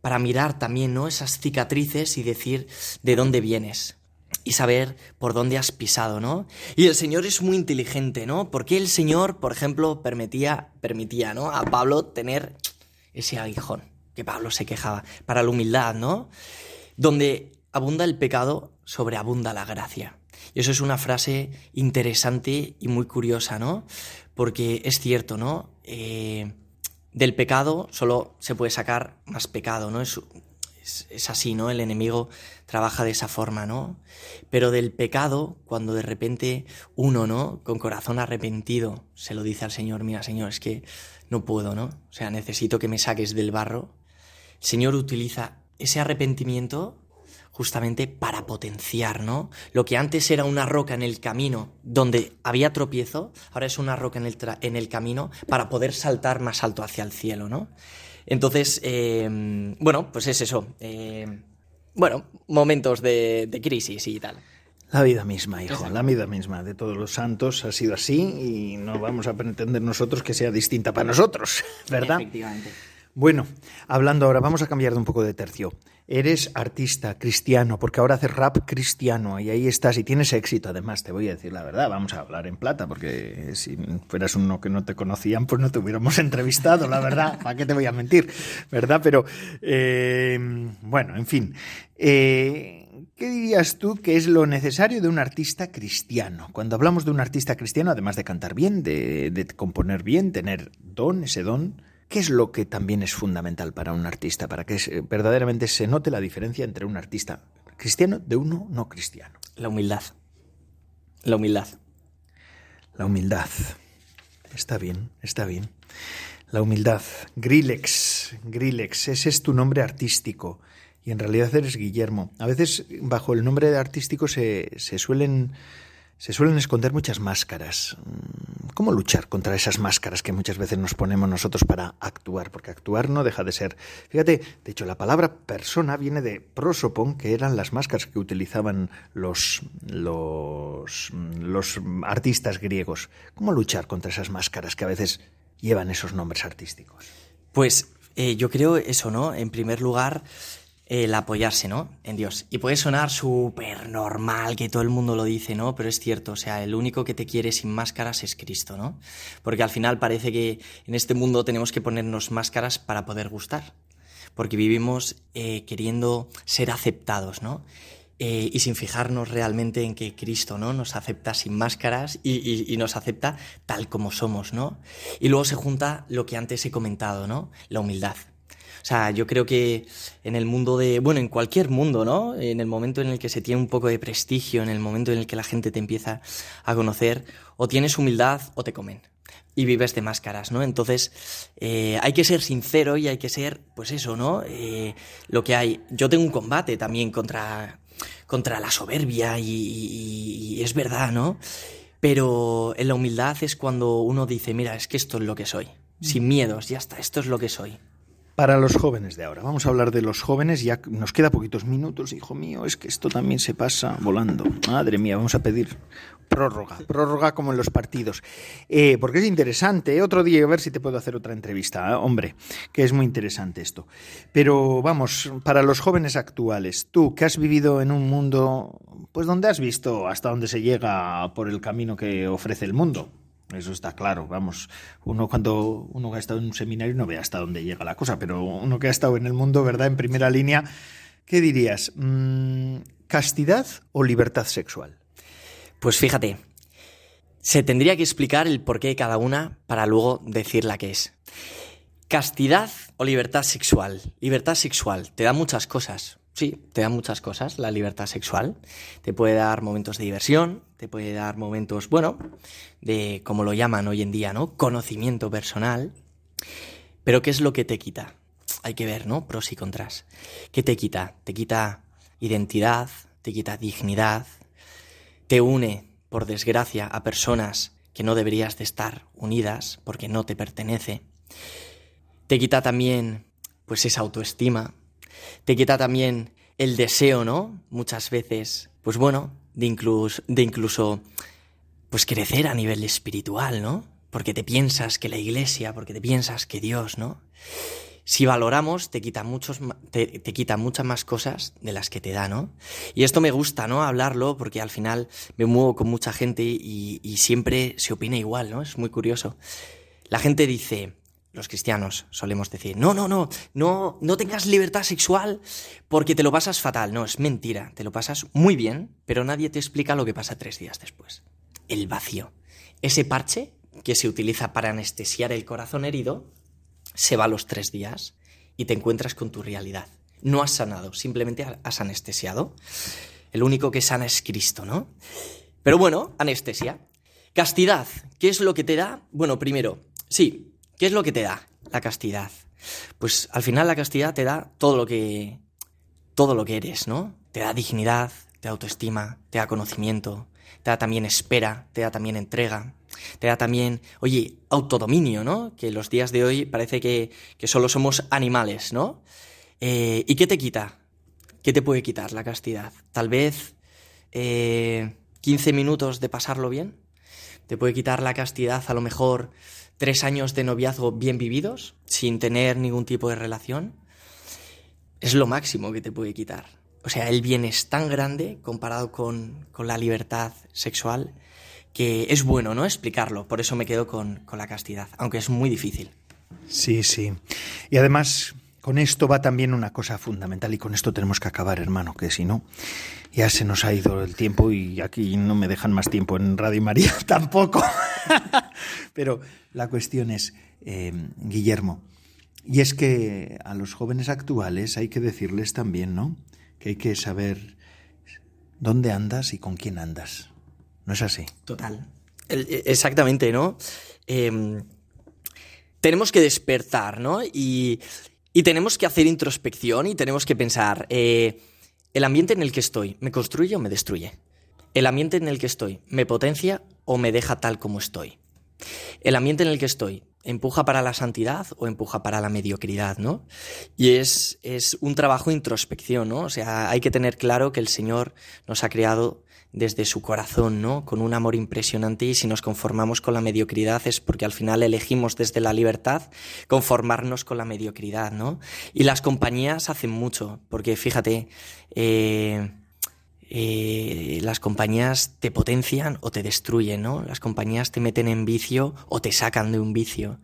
Speaker 5: para mirar también, ¿no? Esas cicatrices y decir de dónde vienes y saber por dónde has pisado, ¿no? Y el Señor es muy inteligente, ¿no? Porque el Señor, por ejemplo, permitía, permitía, ¿no? A Pablo tener ese aguijón, que Pablo se quejaba, para la humildad, ¿no? Donde abunda el pecado, sobreabunda la gracia. Y eso es una frase interesante y muy curiosa, ¿no? Porque es cierto, ¿no? Eh, del pecado solo se puede sacar más pecado, ¿no? Es, es, así, ¿no? El enemigo trabaja de esa forma, ¿no? Pero del pecado, cuando de repente uno, ¿no? Con corazón arrepentido, se lo dice al Señor, mira, Señor, es que no puedo, ¿no? O sea, necesito que me saques del barro. El Señor utiliza ese arrepentimiento justamente para potenciar, ¿no? Lo que antes era una roca en el camino donde había tropiezo, ahora es una roca en el, en el camino para poder saltar más alto hacia el cielo, ¿no? Entonces, eh, bueno, pues es eso. Eh, bueno, momentos de, crisis y tal.
Speaker 4: La vida misma, hijo, la vida misma de todos los santos ha sido así y no vamos a pretender nosotros que sea distinta para nosotros, ¿verdad?
Speaker 5: Efectivamente.
Speaker 4: Bueno, hablando ahora, vamos a cambiar de un poco de tercio. Eres artista cristiano, porque ahora haces rap cristiano y ahí estás y tienes éxito. Además, te voy a decir la verdad, vamos a hablar en plata, porque si fueras uno que no te conocían, pues no te hubiéramos entrevistado, la verdad. ¿Para qué te voy a mentir? ¿Verdad? Pero, eh, bueno, en fin. Eh, ¿Qué dirías tú que es lo necesario de un artista cristiano? Cuando hablamos de un artista cristiano, además de cantar bien, de, de componer bien, tener don, ese don, ¿Qué es lo que también es fundamental para un artista, para que verdaderamente se note la diferencia entre un artista cristiano de uno no cristiano?
Speaker 5: La humildad. La humildad.
Speaker 4: La humildad. Está bien, está bien. La humildad. Grillex. Grillex. Ese es tu nombre artístico. Y en realidad eres Guillermo. A veces bajo el nombre de artístico se, se suelen se suelen esconder muchas máscaras. ¿Cómo luchar contra esas máscaras que muchas veces nos ponemos nosotros para actuar? Porque actuar no deja de ser. Fíjate, de hecho, la palabra persona viene de prosopon, que eran las máscaras que utilizaban los, los, los artistas griegos. ¿Cómo luchar contra esas máscaras que a veces llevan esos nombres artísticos?
Speaker 5: Pues eh, yo creo eso, ¿no? En primer lugar, el apoyarse, ¿no? En Dios. Y puede sonar súper normal, que todo el mundo lo dice, ¿no? Pero es cierto, o sea, el único que te quiere sin máscaras es Cristo, ¿no? Porque al final parece que en este mundo tenemos que ponernos máscaras para poder gustar. Porque vivimos eh, queriendo ser aceptados, ¿no? Eh, y sin fijarnos realmente en que Cristo ¿no? nos acepta sin máscaras y, y, nos acepta tal como somos, ¿no? Y luego se junta lo que antes he comentado, ¿no? La humildad. O sea, yo creo que en el mundo de, bueno, en cualquier mundo, ¿no? En el momento en el que se tiene un poco de prestigio, en el momento en el que la gente te empieza a conocer, o tienes humildad o te comen. Y vives de máscaras, ¿no? Entonces, eh, hay que ser sincero y hay que ser, pues eso, ¿no? Eh, lo que hay. Yo tengo un combate también contra, contra la soberbia y, y es verdad, ¿no? Pero en la humildad es cuando uno dice, mira, es que esto es lo que soy. Sin miedos, ya está, esto es lo que soy.
Speaker 4: Para los jóvenes de ahora, vamos a hablar de los jóvenes, ya nos queda poquitos minutos, hijo mío, es que esto también se pasa volando. Madre mía, vamos a pedir prórroga, prórroga como en los partidos. Eh, porque es interesante, ¿eh? otro día a ver si te puedo hacer otra entrevista, ¿eh? hombre, que es muy interesante esto. Pero vamos, para los jóvenes actuales, tú que has vivido en un mundo, pues donde has visto hasta dónde se llega por el camino que ofrece el mundo, eso está claro, vamos. Uno cuando uno ha estado en un seminario no ve hasta dónde llega la cosa, pero uno que ha estado en el mundo, ¿verdad? En primera línea, ¿qué dirías? Mm, ¿Castidad o libertad sexual?
Speaker 5: Pues fíjate, se tendría que explicar el porqué de cada una para luego decir la que es. Castidad o libertad sexual. Libertad sexual te da muchas cosas. Sí, te da muchas cosas la libertad sexual. Te puede dar momentos de diversión, te puede dar momentos, bueno, de como lo llaman hoy en día, ¿no? Conocimiento personal. Pero ¿qué es lo que te quita? Hay que ver, ¿no? Pros y contras. ¿Qué te quita? Te quita identidad, te quita dignidad, te une, por desgracia, a personas que no deberías de estar unidas porque no te pertenece. Te quita también, pues, esa autoestima, te quita también el deseo, ¿no? Muchas veces, pues bueno, de incluso, de incluso, pues crecer a nivel espiritual, ¿no? Porque te piensas que la iglesia, porque te piensas que Dios, ¿no? Si valoramos, te quita, muchos, te, quita muchas más cosas de las que te da, ¿no? Y esto me gusta, ¿no? Hablarlo, porque al final me muevo con mucha gente y, y siempre se opina igual, ¿no? Es muy curioso. La gente dice, los cristianos solemos decir, no, no, no, no, no tengas libertad sexual porque te lo pasas fatal. No, es mentira, te lo pasas muy bien, pero nadie te explica lo que pasa tres días después. El vacío. Ese parche que se utiliza para anestesiar el corazón herido, se va a los tres días y te encuentras con tu realidad. No has sanado, simplemente has anestesiado. El único que sana es Cristo, ¿no? Pero bueno, anestesia. Castidad, ¿qué es lo que te da? Bueno, primero, sí, ¿Qué es lo que te da la castidad? Pues al final la castidad te da todo lo que todo lo que eres, ¿no? Te da dignidad, te da autoestima, te da conocimiento, te da también espera, te da también entrega, te da también, oye, autodominio, ¿no? Que los días de hoy parece que, que solo somos animales, ¿no? Eh, ¿Y qué te quita? ¿Qué te puede quitar la castidad? Tal vez eh, 15 minutos de pasarlo bien. Te puede quitar la castidad a lo mejor tres años de noviazgo bien vividos, sin tener ningún tipo de relación, es lo máximo que te puede quitar. O sea, el bien es tan grande comparado con, la libertad sexual que es bueno, ¿no? Explicarlo. Por eso me quedo con, con la castidad, aunque es muy difícil.
Speaker 4: Sí, sí. Y además, con esto va también una cosa fundamental y con esto tenemos que acabar, hermano, que si no, ya se nos ha ido el tiempo y aquí no me dejan más tiempo en Radio María tampoco. Pero la cuestión es, eh, Guillermo, y es que a los jóvenes actuales hay que decirles también, ¿no? Que hay que saber dónde andas y con quién andas. ¿No es así?
Speaker 5: Total. E, exactamente, ¿no? Em, tenemos que despertar, ¿no? Y, tenemos que hacer introspección y tenemos que pensar, eh, ¿el ambiente en el que estoy me construye o me destruye? ¿El ambiente en el que estoy me potencia o me deja tal como estoy? El ambiente en el que estoy empuja para la santidad o empuja para la mediocridad, ¿no? Y es, es un trabajo de introspección, ¿no? O sea, hay que tener claro que el Señor nos ha creado desde su corazón, ¿no? Con un amor impresionante y si nos conformamos con la mediocridad es porque al final elegimos desde la libertad conformarnos con la mediocridad, ¿no? Y las compañías hacen mucho, porque fíjate, eh, eh, las compañías te potencian o te destruyen, ¿no? Las compañías te meten en vicio o te sacan de un vicio.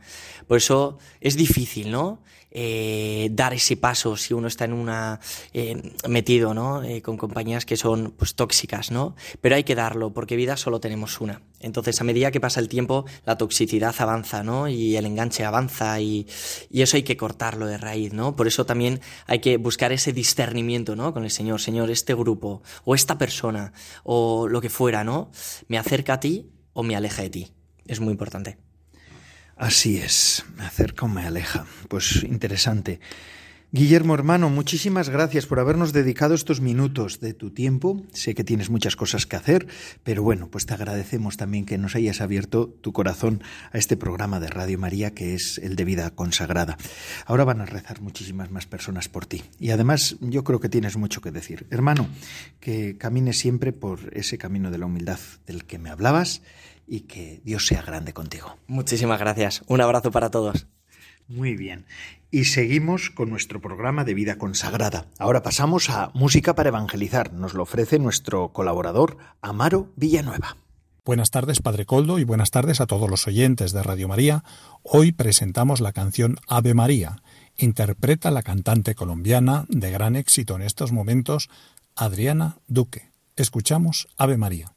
Speaker 5: Por eso es difícil, ¿no? Eh, dar ese paso si uno está en una eh, metido, ¿no? Eh, con compañías que son pues tóxicas, ¿no? Pero hay que darlo porque vida solo tenemos una. Entonces, a medida que pasa el tiempo, la toxicidad avanza, ¿no? Y el enganche avanza y, y eso hay que cortarlo de raíz, ¿no? Por eso también hay que buscar ese discernimiento, ¿no? Con el Señor, Señor, este grupo o esta persona o lo que fuera, ¿no? Me acerca a ti o me aleja de ti. Es muy importante.
Speaker 4: Así es, me acerca o me aleja. Pues interesante. Guillermo hermano, muchísimas gracias por habernos dedicado estos minutos de tu tiempo. Sé que tienes muchas cosas que hacer, pero bueno, pues te agradecemos también que nos hayas abierto tu corazón a este programa de Radio María que es el de vida consagrada. Ahora van a rezar muchísimas más personas por ti. Y además yo creo que tienes mucho que decir. Hermano, que camines siempre por ese camino de la humildad del que me hablabas y que Dios sea grande contigo.
Speaker 5: Muchísimas gracias. Un abrazo para todos.
Speaker 4: Muy bien. Y seguimos con nuestro programa de vida consagrada. Ahora pasamos a Música para Evangelizar. Nos lo ofrece nuestro colaborador, Amaro Villanueva.
Speaker 6: Buenas tardes, Padre Coldo, y buenas tardes a todos los oyentes de Radio María. Hoy presentamos la canción Ave María. Interpreta la cantante colombiana de gran éxito en estos momentos, Adriana Duque. Escuchamos Ave María.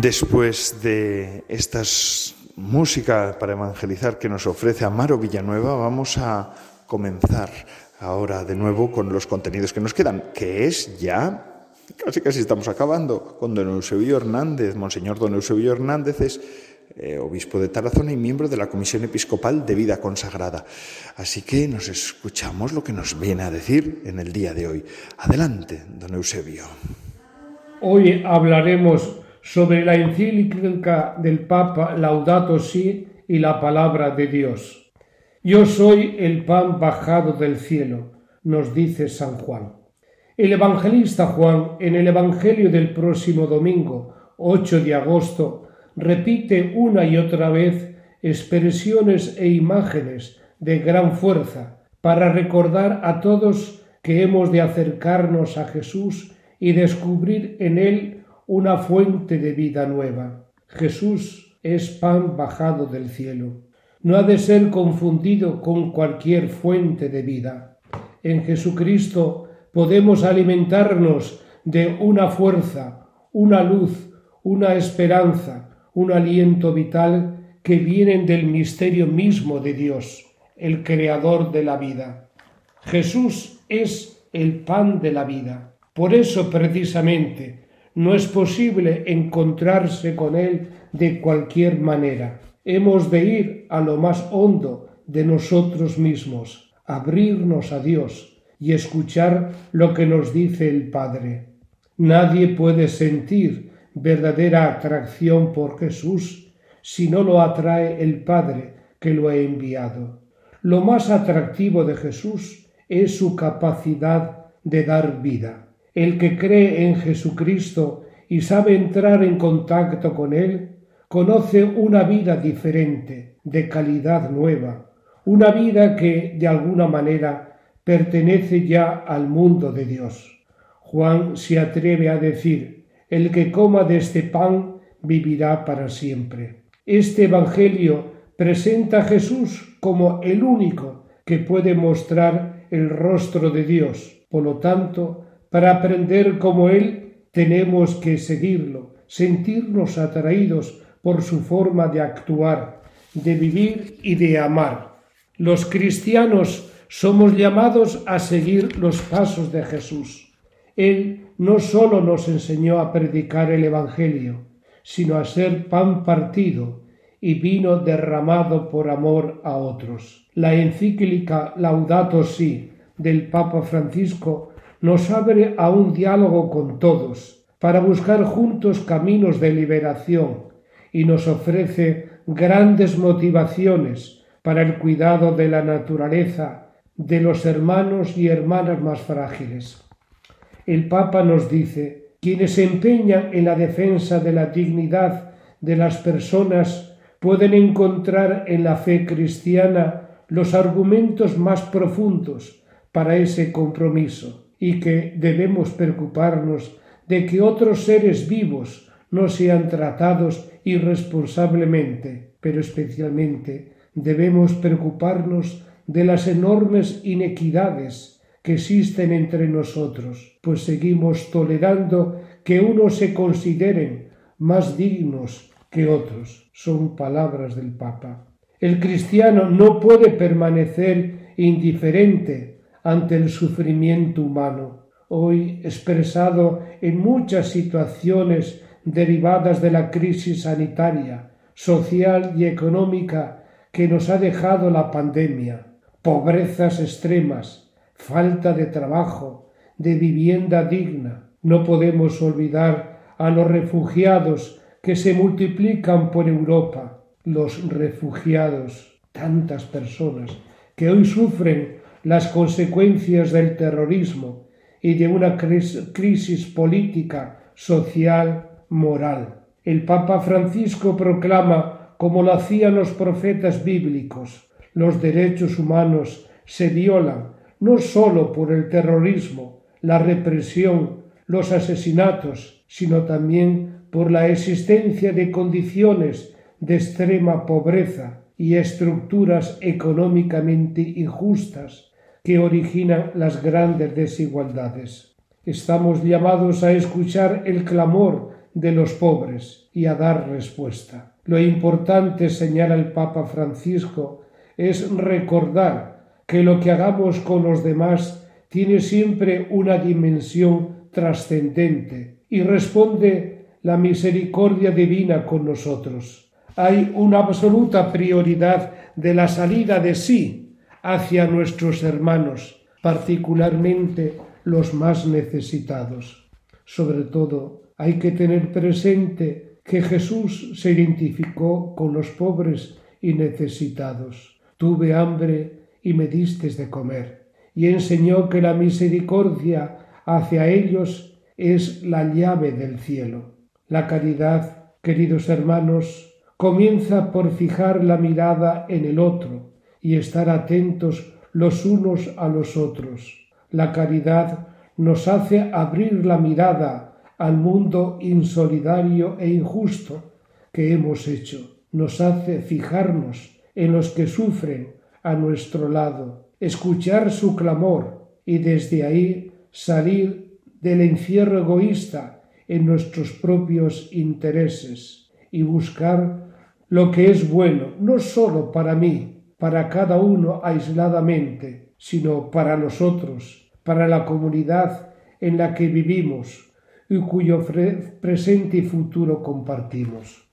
Speaker 4: Después de esta música para evangelizar que nos ofrece Amaro Villanueva, vamos a comenzar ahora de nuevo con los contenidos que nos quedan, que es ya, casi casi estamos acabando, con don Eusebio Hernández. Monseñor don Eusebio Hernández es eh, obispo de Tarazona y miembro de la Comisión Episcopal de Vida Consagrada. Así que nos escuchamos lo que nos viene a decir en el día de hoy. Adelante, don Eusebio.
Speaker 7: Hoy hablaremos sobre la encíclica del Papa Laudato Si y la palabra de Dios. Yo soy el pan bajado del cielo, nos dice San Juan. El evangelista Juan, en el Evangelio del próximo domingo, 8 de agosto, repite una y otra vez expresiones e imágenes de gran fuerza para recordar a todos que hemos de acercarnos a Jesús y descubrir en Él una fuente de vida nueva. Jesús es pan bajado del cielo. No ha de ser confundido con cualquier fuente de vida. En Jesucristo podemos alimentarnos de una fuerza, una luz, una esperanza, un aliento vital que vienen del misterio mismo de Dios, el creador de la vida. Jesús es el pan de la vida. Por eso precisamente no es posible encontrarse con Él de cualquier manera. Hemos de ir a lo más hondo de nosotros mismos, abrirnos a Dios y escuchar lo que nos dice el Padre. Nadie puede sentir verdadera atracción por Jesús si no lo atrae el Padre que lo ha enviado. Lo más atractivo de Jesús es su capacidad de dar vida. El que cree en Jesucristo y sabe entrar en contacto con Él, conoce una vida diferente, de calidad nueva, una vida que de alguna manera pertenece ya al mundo de Dios. Juan se atreve a decir, el que coma de este pan vivirá para siempre. Este Evangelio presenta a Jesús como el único que puede mostrar el rostro de Dios. Por lo tanto, para aprender como Él, tenemos que seguirlo, sentirnos atraídos por su forma de actuar, de vivir y de amar. Los cristianos somos llamados a seguir los pasos de Jesús. Él no sólo nos enseñó a predicar el Evangelio, sino a ser pan partido y vino derramado por amor a otros. La encíclica Laudato Si del Papa Francisco nos abre a un diálogo con todos para buscar juntos caminos de liberación y nos ofrece grandes motivaciones para el cuidado de la naturaleza, de los hermanos y hermanas más frágiles. El Papa nos dice, quienes se empeñan en la defensa de la dignidad de las personas pueden encontrar en la fe cristiana los argumentos más profundos para ese compromiso y que debemos preocuparnos de que otros seres vivos no sean tratados irresponsablemente, pero especialmente debemos preocuparnos de las enormes inequidades que existen entre nosotros, pues seguimos tolerando que unos se consideren más dignos que otros. Son palabras del Papa. El cristiano no puede permanecer indiferente ante el sufrimiento humano, hoy expresado en muchas situaciones derivadas de la crisis sanitaria, social y económica que nos ha dejado la pandemia, pobrezas extremas, falta de trabajo, de vivienda digna. No podemos olvidar a los refugiados que se multiplican por Europa, los refugiados, tantas personas que hoy sufren las consecuencias del terrorismo y de una crisis política, social, moral. El Papa Francisco proclama, como lo hacían los profetas bíblicos, los derechos humanos se violan no sólo por el terrorismo, la represión, los asesinatos, sino también por la existencia de condiciones de extrema pobreza y estructuras económicamente injustas que originan las grandes desigualdades. Estamos llamados a escuchar el clamor de los pobres y a dar respuesta. Lo importante, señala el Papa Francisco, es recordar que lo que hagamos con los demás tiene siempre una dimensión trascendente y responde la misericordia divina con nosotros. Hay una absoluta prioridad de la salida de sí hacia nuestros hermanos, particularmente los más necesitados. Sobre todo, hay que tener presente que Jesús se identificó con los pobres y necesitados. Tuve hambre y me distes de comer. Y enseñó que la misericordia hacia ellos es la llave del cielo. La caridad, queridos hermanos, comienza por fijar la mirada en el otro y estar atentos los unos a los otros. La caridad nos hace abrir la mirada al mundo insolidario e injusto que hemos hecho. Nos hace fijarnos en los que sufren a nuestro lado, escuchar su clamor y desde ahí salir del encierro egoísta en nuestros propios intereses y buscar lo que es bueno, no sólo para mí, para cada uno aisladamente, sino para nosotros, para la comunidad en la que vivimos y cuyo presente y futuro compartimos.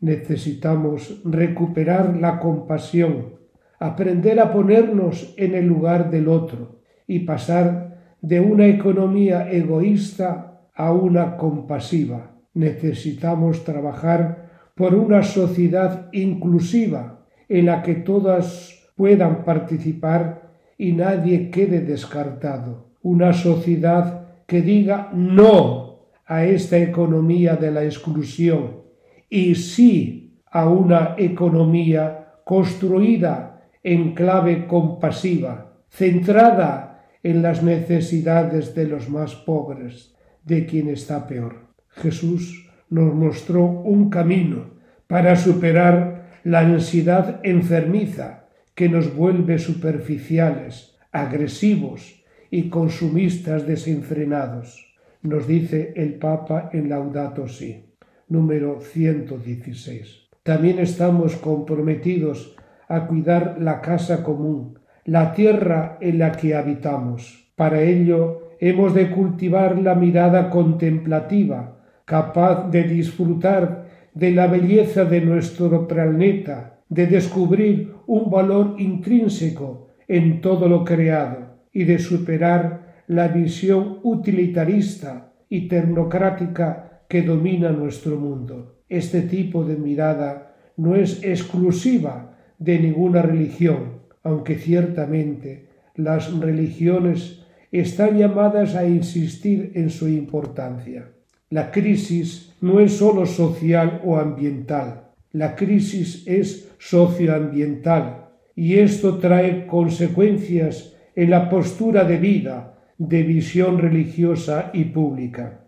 Speaker 7: Necesitamos recuperar la compasión aprender a ponernos en el lugar del otro y pasar de una economía egoísta a una compasiva. Necesitamos trabajar por una sociedad inclusiva en la que todas puedan participar y nadie quede descartado. Una sociedad que diga no a esta economía de la exclusión y sí a una economía construida en clave compasiva, centrada en las necesidades de los más pobres, de quien está peor. Jesús nos mostró un camino para superar la ansiedad enfermiza que nos vuelve superficiales, agresivos, y consumistas desenfrenados, nos dice el Papa en Laudato Si, número 116. También estamos comprometidos a cuidar la casa común, la tierra en la que habitamos. Para ello hemos de cultivar la mirada contemplativa, capaz de disfrutar de la belleza de nuestro planeta, de descubrir un valor intrínseco en todo lo creado y de superar la visión utilitarista y tecnocrática que domina nuestro mundo. Este tipo de mirada no es exclusiva de ninguna religión, aunque ciertamente las religiones están llamadas a insistir en su importancia. La crisis no es sólo social o ambiental, la crisis es socioambiental. Y esto trae consecuencias en la postura de vida, de visión religiosa y pública.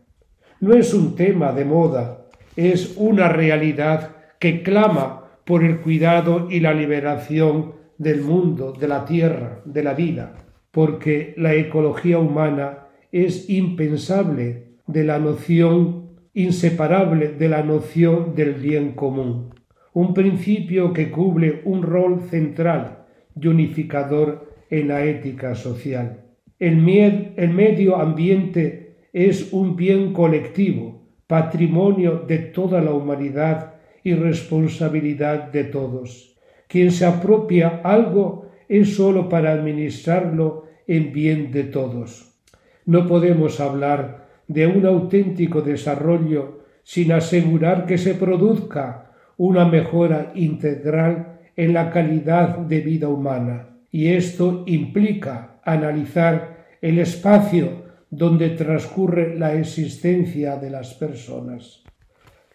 Speaker 7: No es un tema de moda, es una realidad que clama por el cuidado y la liberación del mundo, de la tierra, de la vida, porque la ecología humana es impensable de la noción inseparable de la noción del bien común, un principio que cubre un rol central y unificador en la ética social. El, medio ambiente es un bien colectivo, patrimonio de toda la humanidad y responsabilidad de todos. Quien se apropia algo es sólo para administrarlo en bien de todos. No podemos hablar de un auténtico desarrollo sin asegurar que se produzca una mejora integral en la calidad de vida humana y esto implica analizar el espacio donde transcurre la existencia de las personas.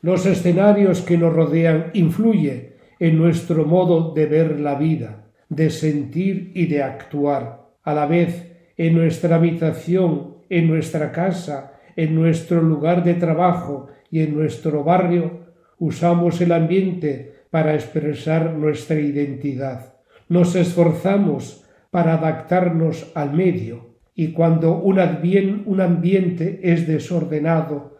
Speaker 7: Los escenarios que nos rodean influyen en nuestro modo de ver la vida, de sentir y de actuar. A la vez, en nuestra habitación, en nuestra casa, en nuestro lugar de trabajo y en nuestro barrio, usamos el ambiente para expresar nuestra identidad. Nos esforzamos para adaptarnos al medio y cuando un, ambiente es desordenado,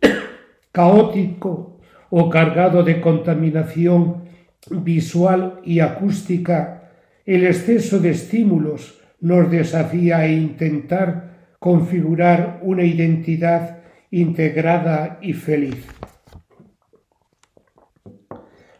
Speaker 7: caótico o cargado de contaminación visual y acústica, el exceso de estímulos nos desafía a intentar configurar una identidad integrada y feliz.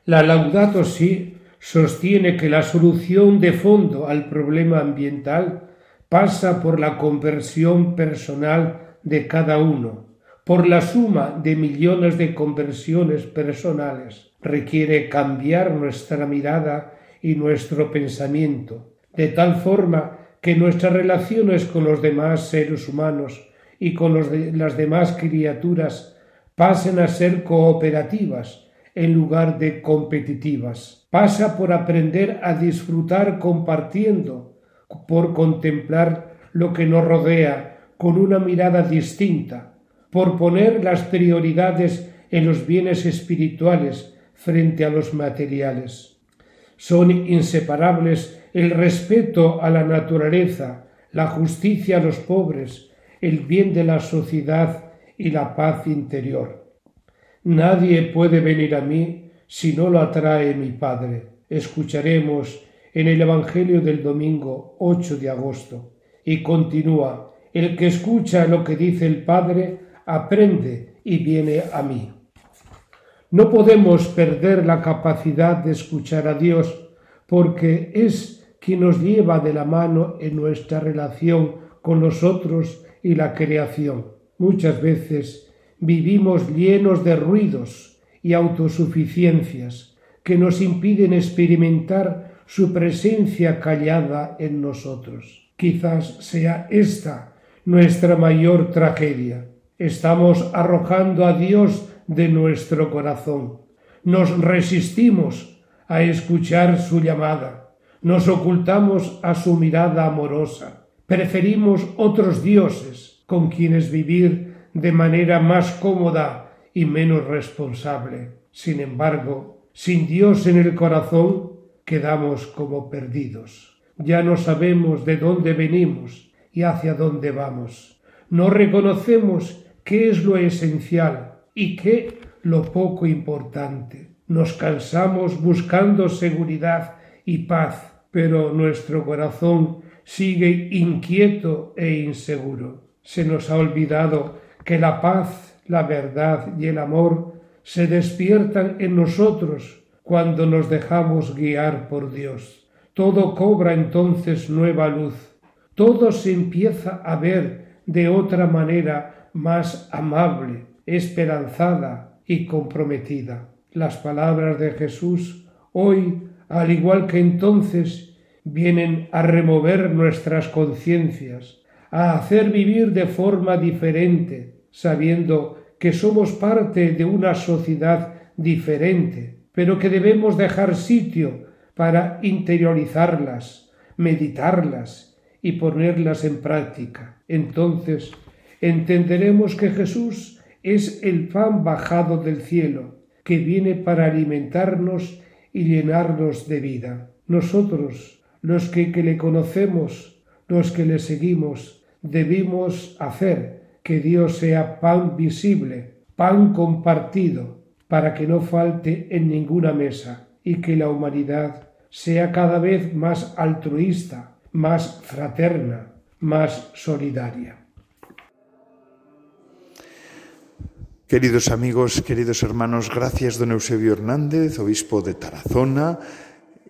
Speaker 7: La Laudato Si sostiene que la solución de fondo al problema ambiental pasa por la conversión personal de cada uno, por la suma de millones de conversiones personales. Requiere cambiar nuestra mirada y nuestro pensamiento, de tal forma que nuestras relaciones con los demás seres humanos y con las demás criaturas pasen a ser cooperativas en lugar de competitivas. Pasa por aprender a disfrutar compartiendo, por contemplar lo que nos rodea con una mirada distinta, por poner las prioridades en los bienes espirituales frente a los materiales. Son inseparables el respeto a la naturaleza, la justicia a los pobres, el bien de la sociedad y la paz interior. Nadie puede venir a mí si no lo atrae mi Padre. Escucharemos en el Evangelio del domingo 8 de agosto. Y continúa, el que escucha lo que dice el Padre, aprende y viene a mí. No podemos perder la capacidad de escuchar a Dios, porque es nos lleva de la mano en nuestra relación con los otros y la creación. Muchas veces vivimos llenos de ruidos y autosuficiencias que nos impiden experimentar su presencia callada en nosotros. Quizás sea esta nuestra mayor tragedia. Estamos arrojando a Dios de nuestro corazón. Nos resistimos a escuchar su llamada. Nos ocultamos a su mirada amorosa. Preferimos otros dioses con quienes vivir de manera más cómoda y menos responsable. Sin embargo, sin Dios en el corazón, quedamos como perdidos. Ya no sabemos de dónde venimos y hacia dónde vamos. No reconocemos qué es lo esencial y qué lo poco importante. Nos cansamos buscando seguridad y paz, pero nuestro corazón sigue inquieto e inseguro. Se nos ha olvidado que la paz, la verdad y el amor se despiertan en nosotros cuando nos dejamos guiar por Dios. Todo cobra entonces nueva luz. Todo se empieza a ver de otra manera más amable, esperanzada y comprometida. Las palabras de Jesús hoy, al igual que entonces, vienen a remover nuestras conciencias, a hacer vivir de forma diferente, sabiendo que somos parte de una sociedad diferente, pero que debemos dejar sitio para interiorizarlas, meditarlas y ponerlas en práctica. Entonces entenderemos que Jesús es el pan bajado del cielo, que viene para alimentarnos y llenarnos de vida. Nosotros, los que, que le conocemos, los que le seguimos, debimos hacer que Dios sea pan visible, pan compartido, para que no falte en ninguna mesa y que la humanidad sea cada vez más altruista, más fraterna, más solidaria.
Speaker 2: Queridos amigos, queridos hermanos, gracias don Eusebio Hernández, obispo de Tarazona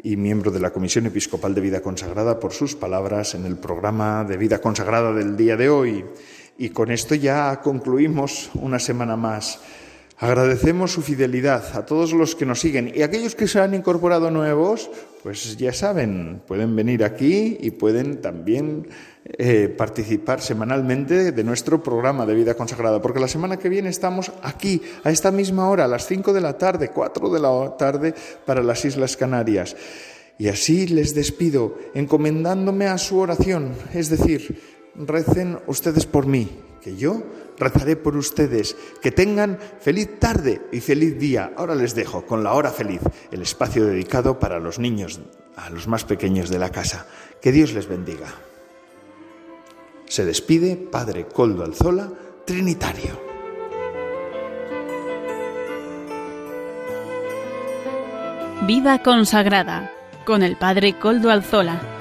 Speaker 2: y miembro de la Comisión Episcopal de Vida Consagrada, por sus palabras en el programa de Vida Consagrada del día de hoy. Y con esto ya concluimos una semana más. Agradecemos su fidelidad a todos los que nos siguen y aquellos que se han incorporado nuevos, pues ya saben, pueden venir aquí y pueden también eh, participar semanalmente de nuestro programa de vida consagrada, porque la semana que viene estamos aquí, a esta misma hora, a las 5 de la tarde, 4 de la tarde, para las Islas Canarias. Y así les despido, encomendándome a su oración, es decir, recen ustedes por mí, que yo rezaré por ustedes. Que tengan feliz tarde y feliz día. Ahora les dejo con la hora feliz, el espacio dedicado para los niños, a los más pequeños de la casa. Que Dios les bendiga. Se despide Padre Coldo Alzola, Trinitario.
Speaker 1: Vida consagrada con el Padre Coldo Alzola.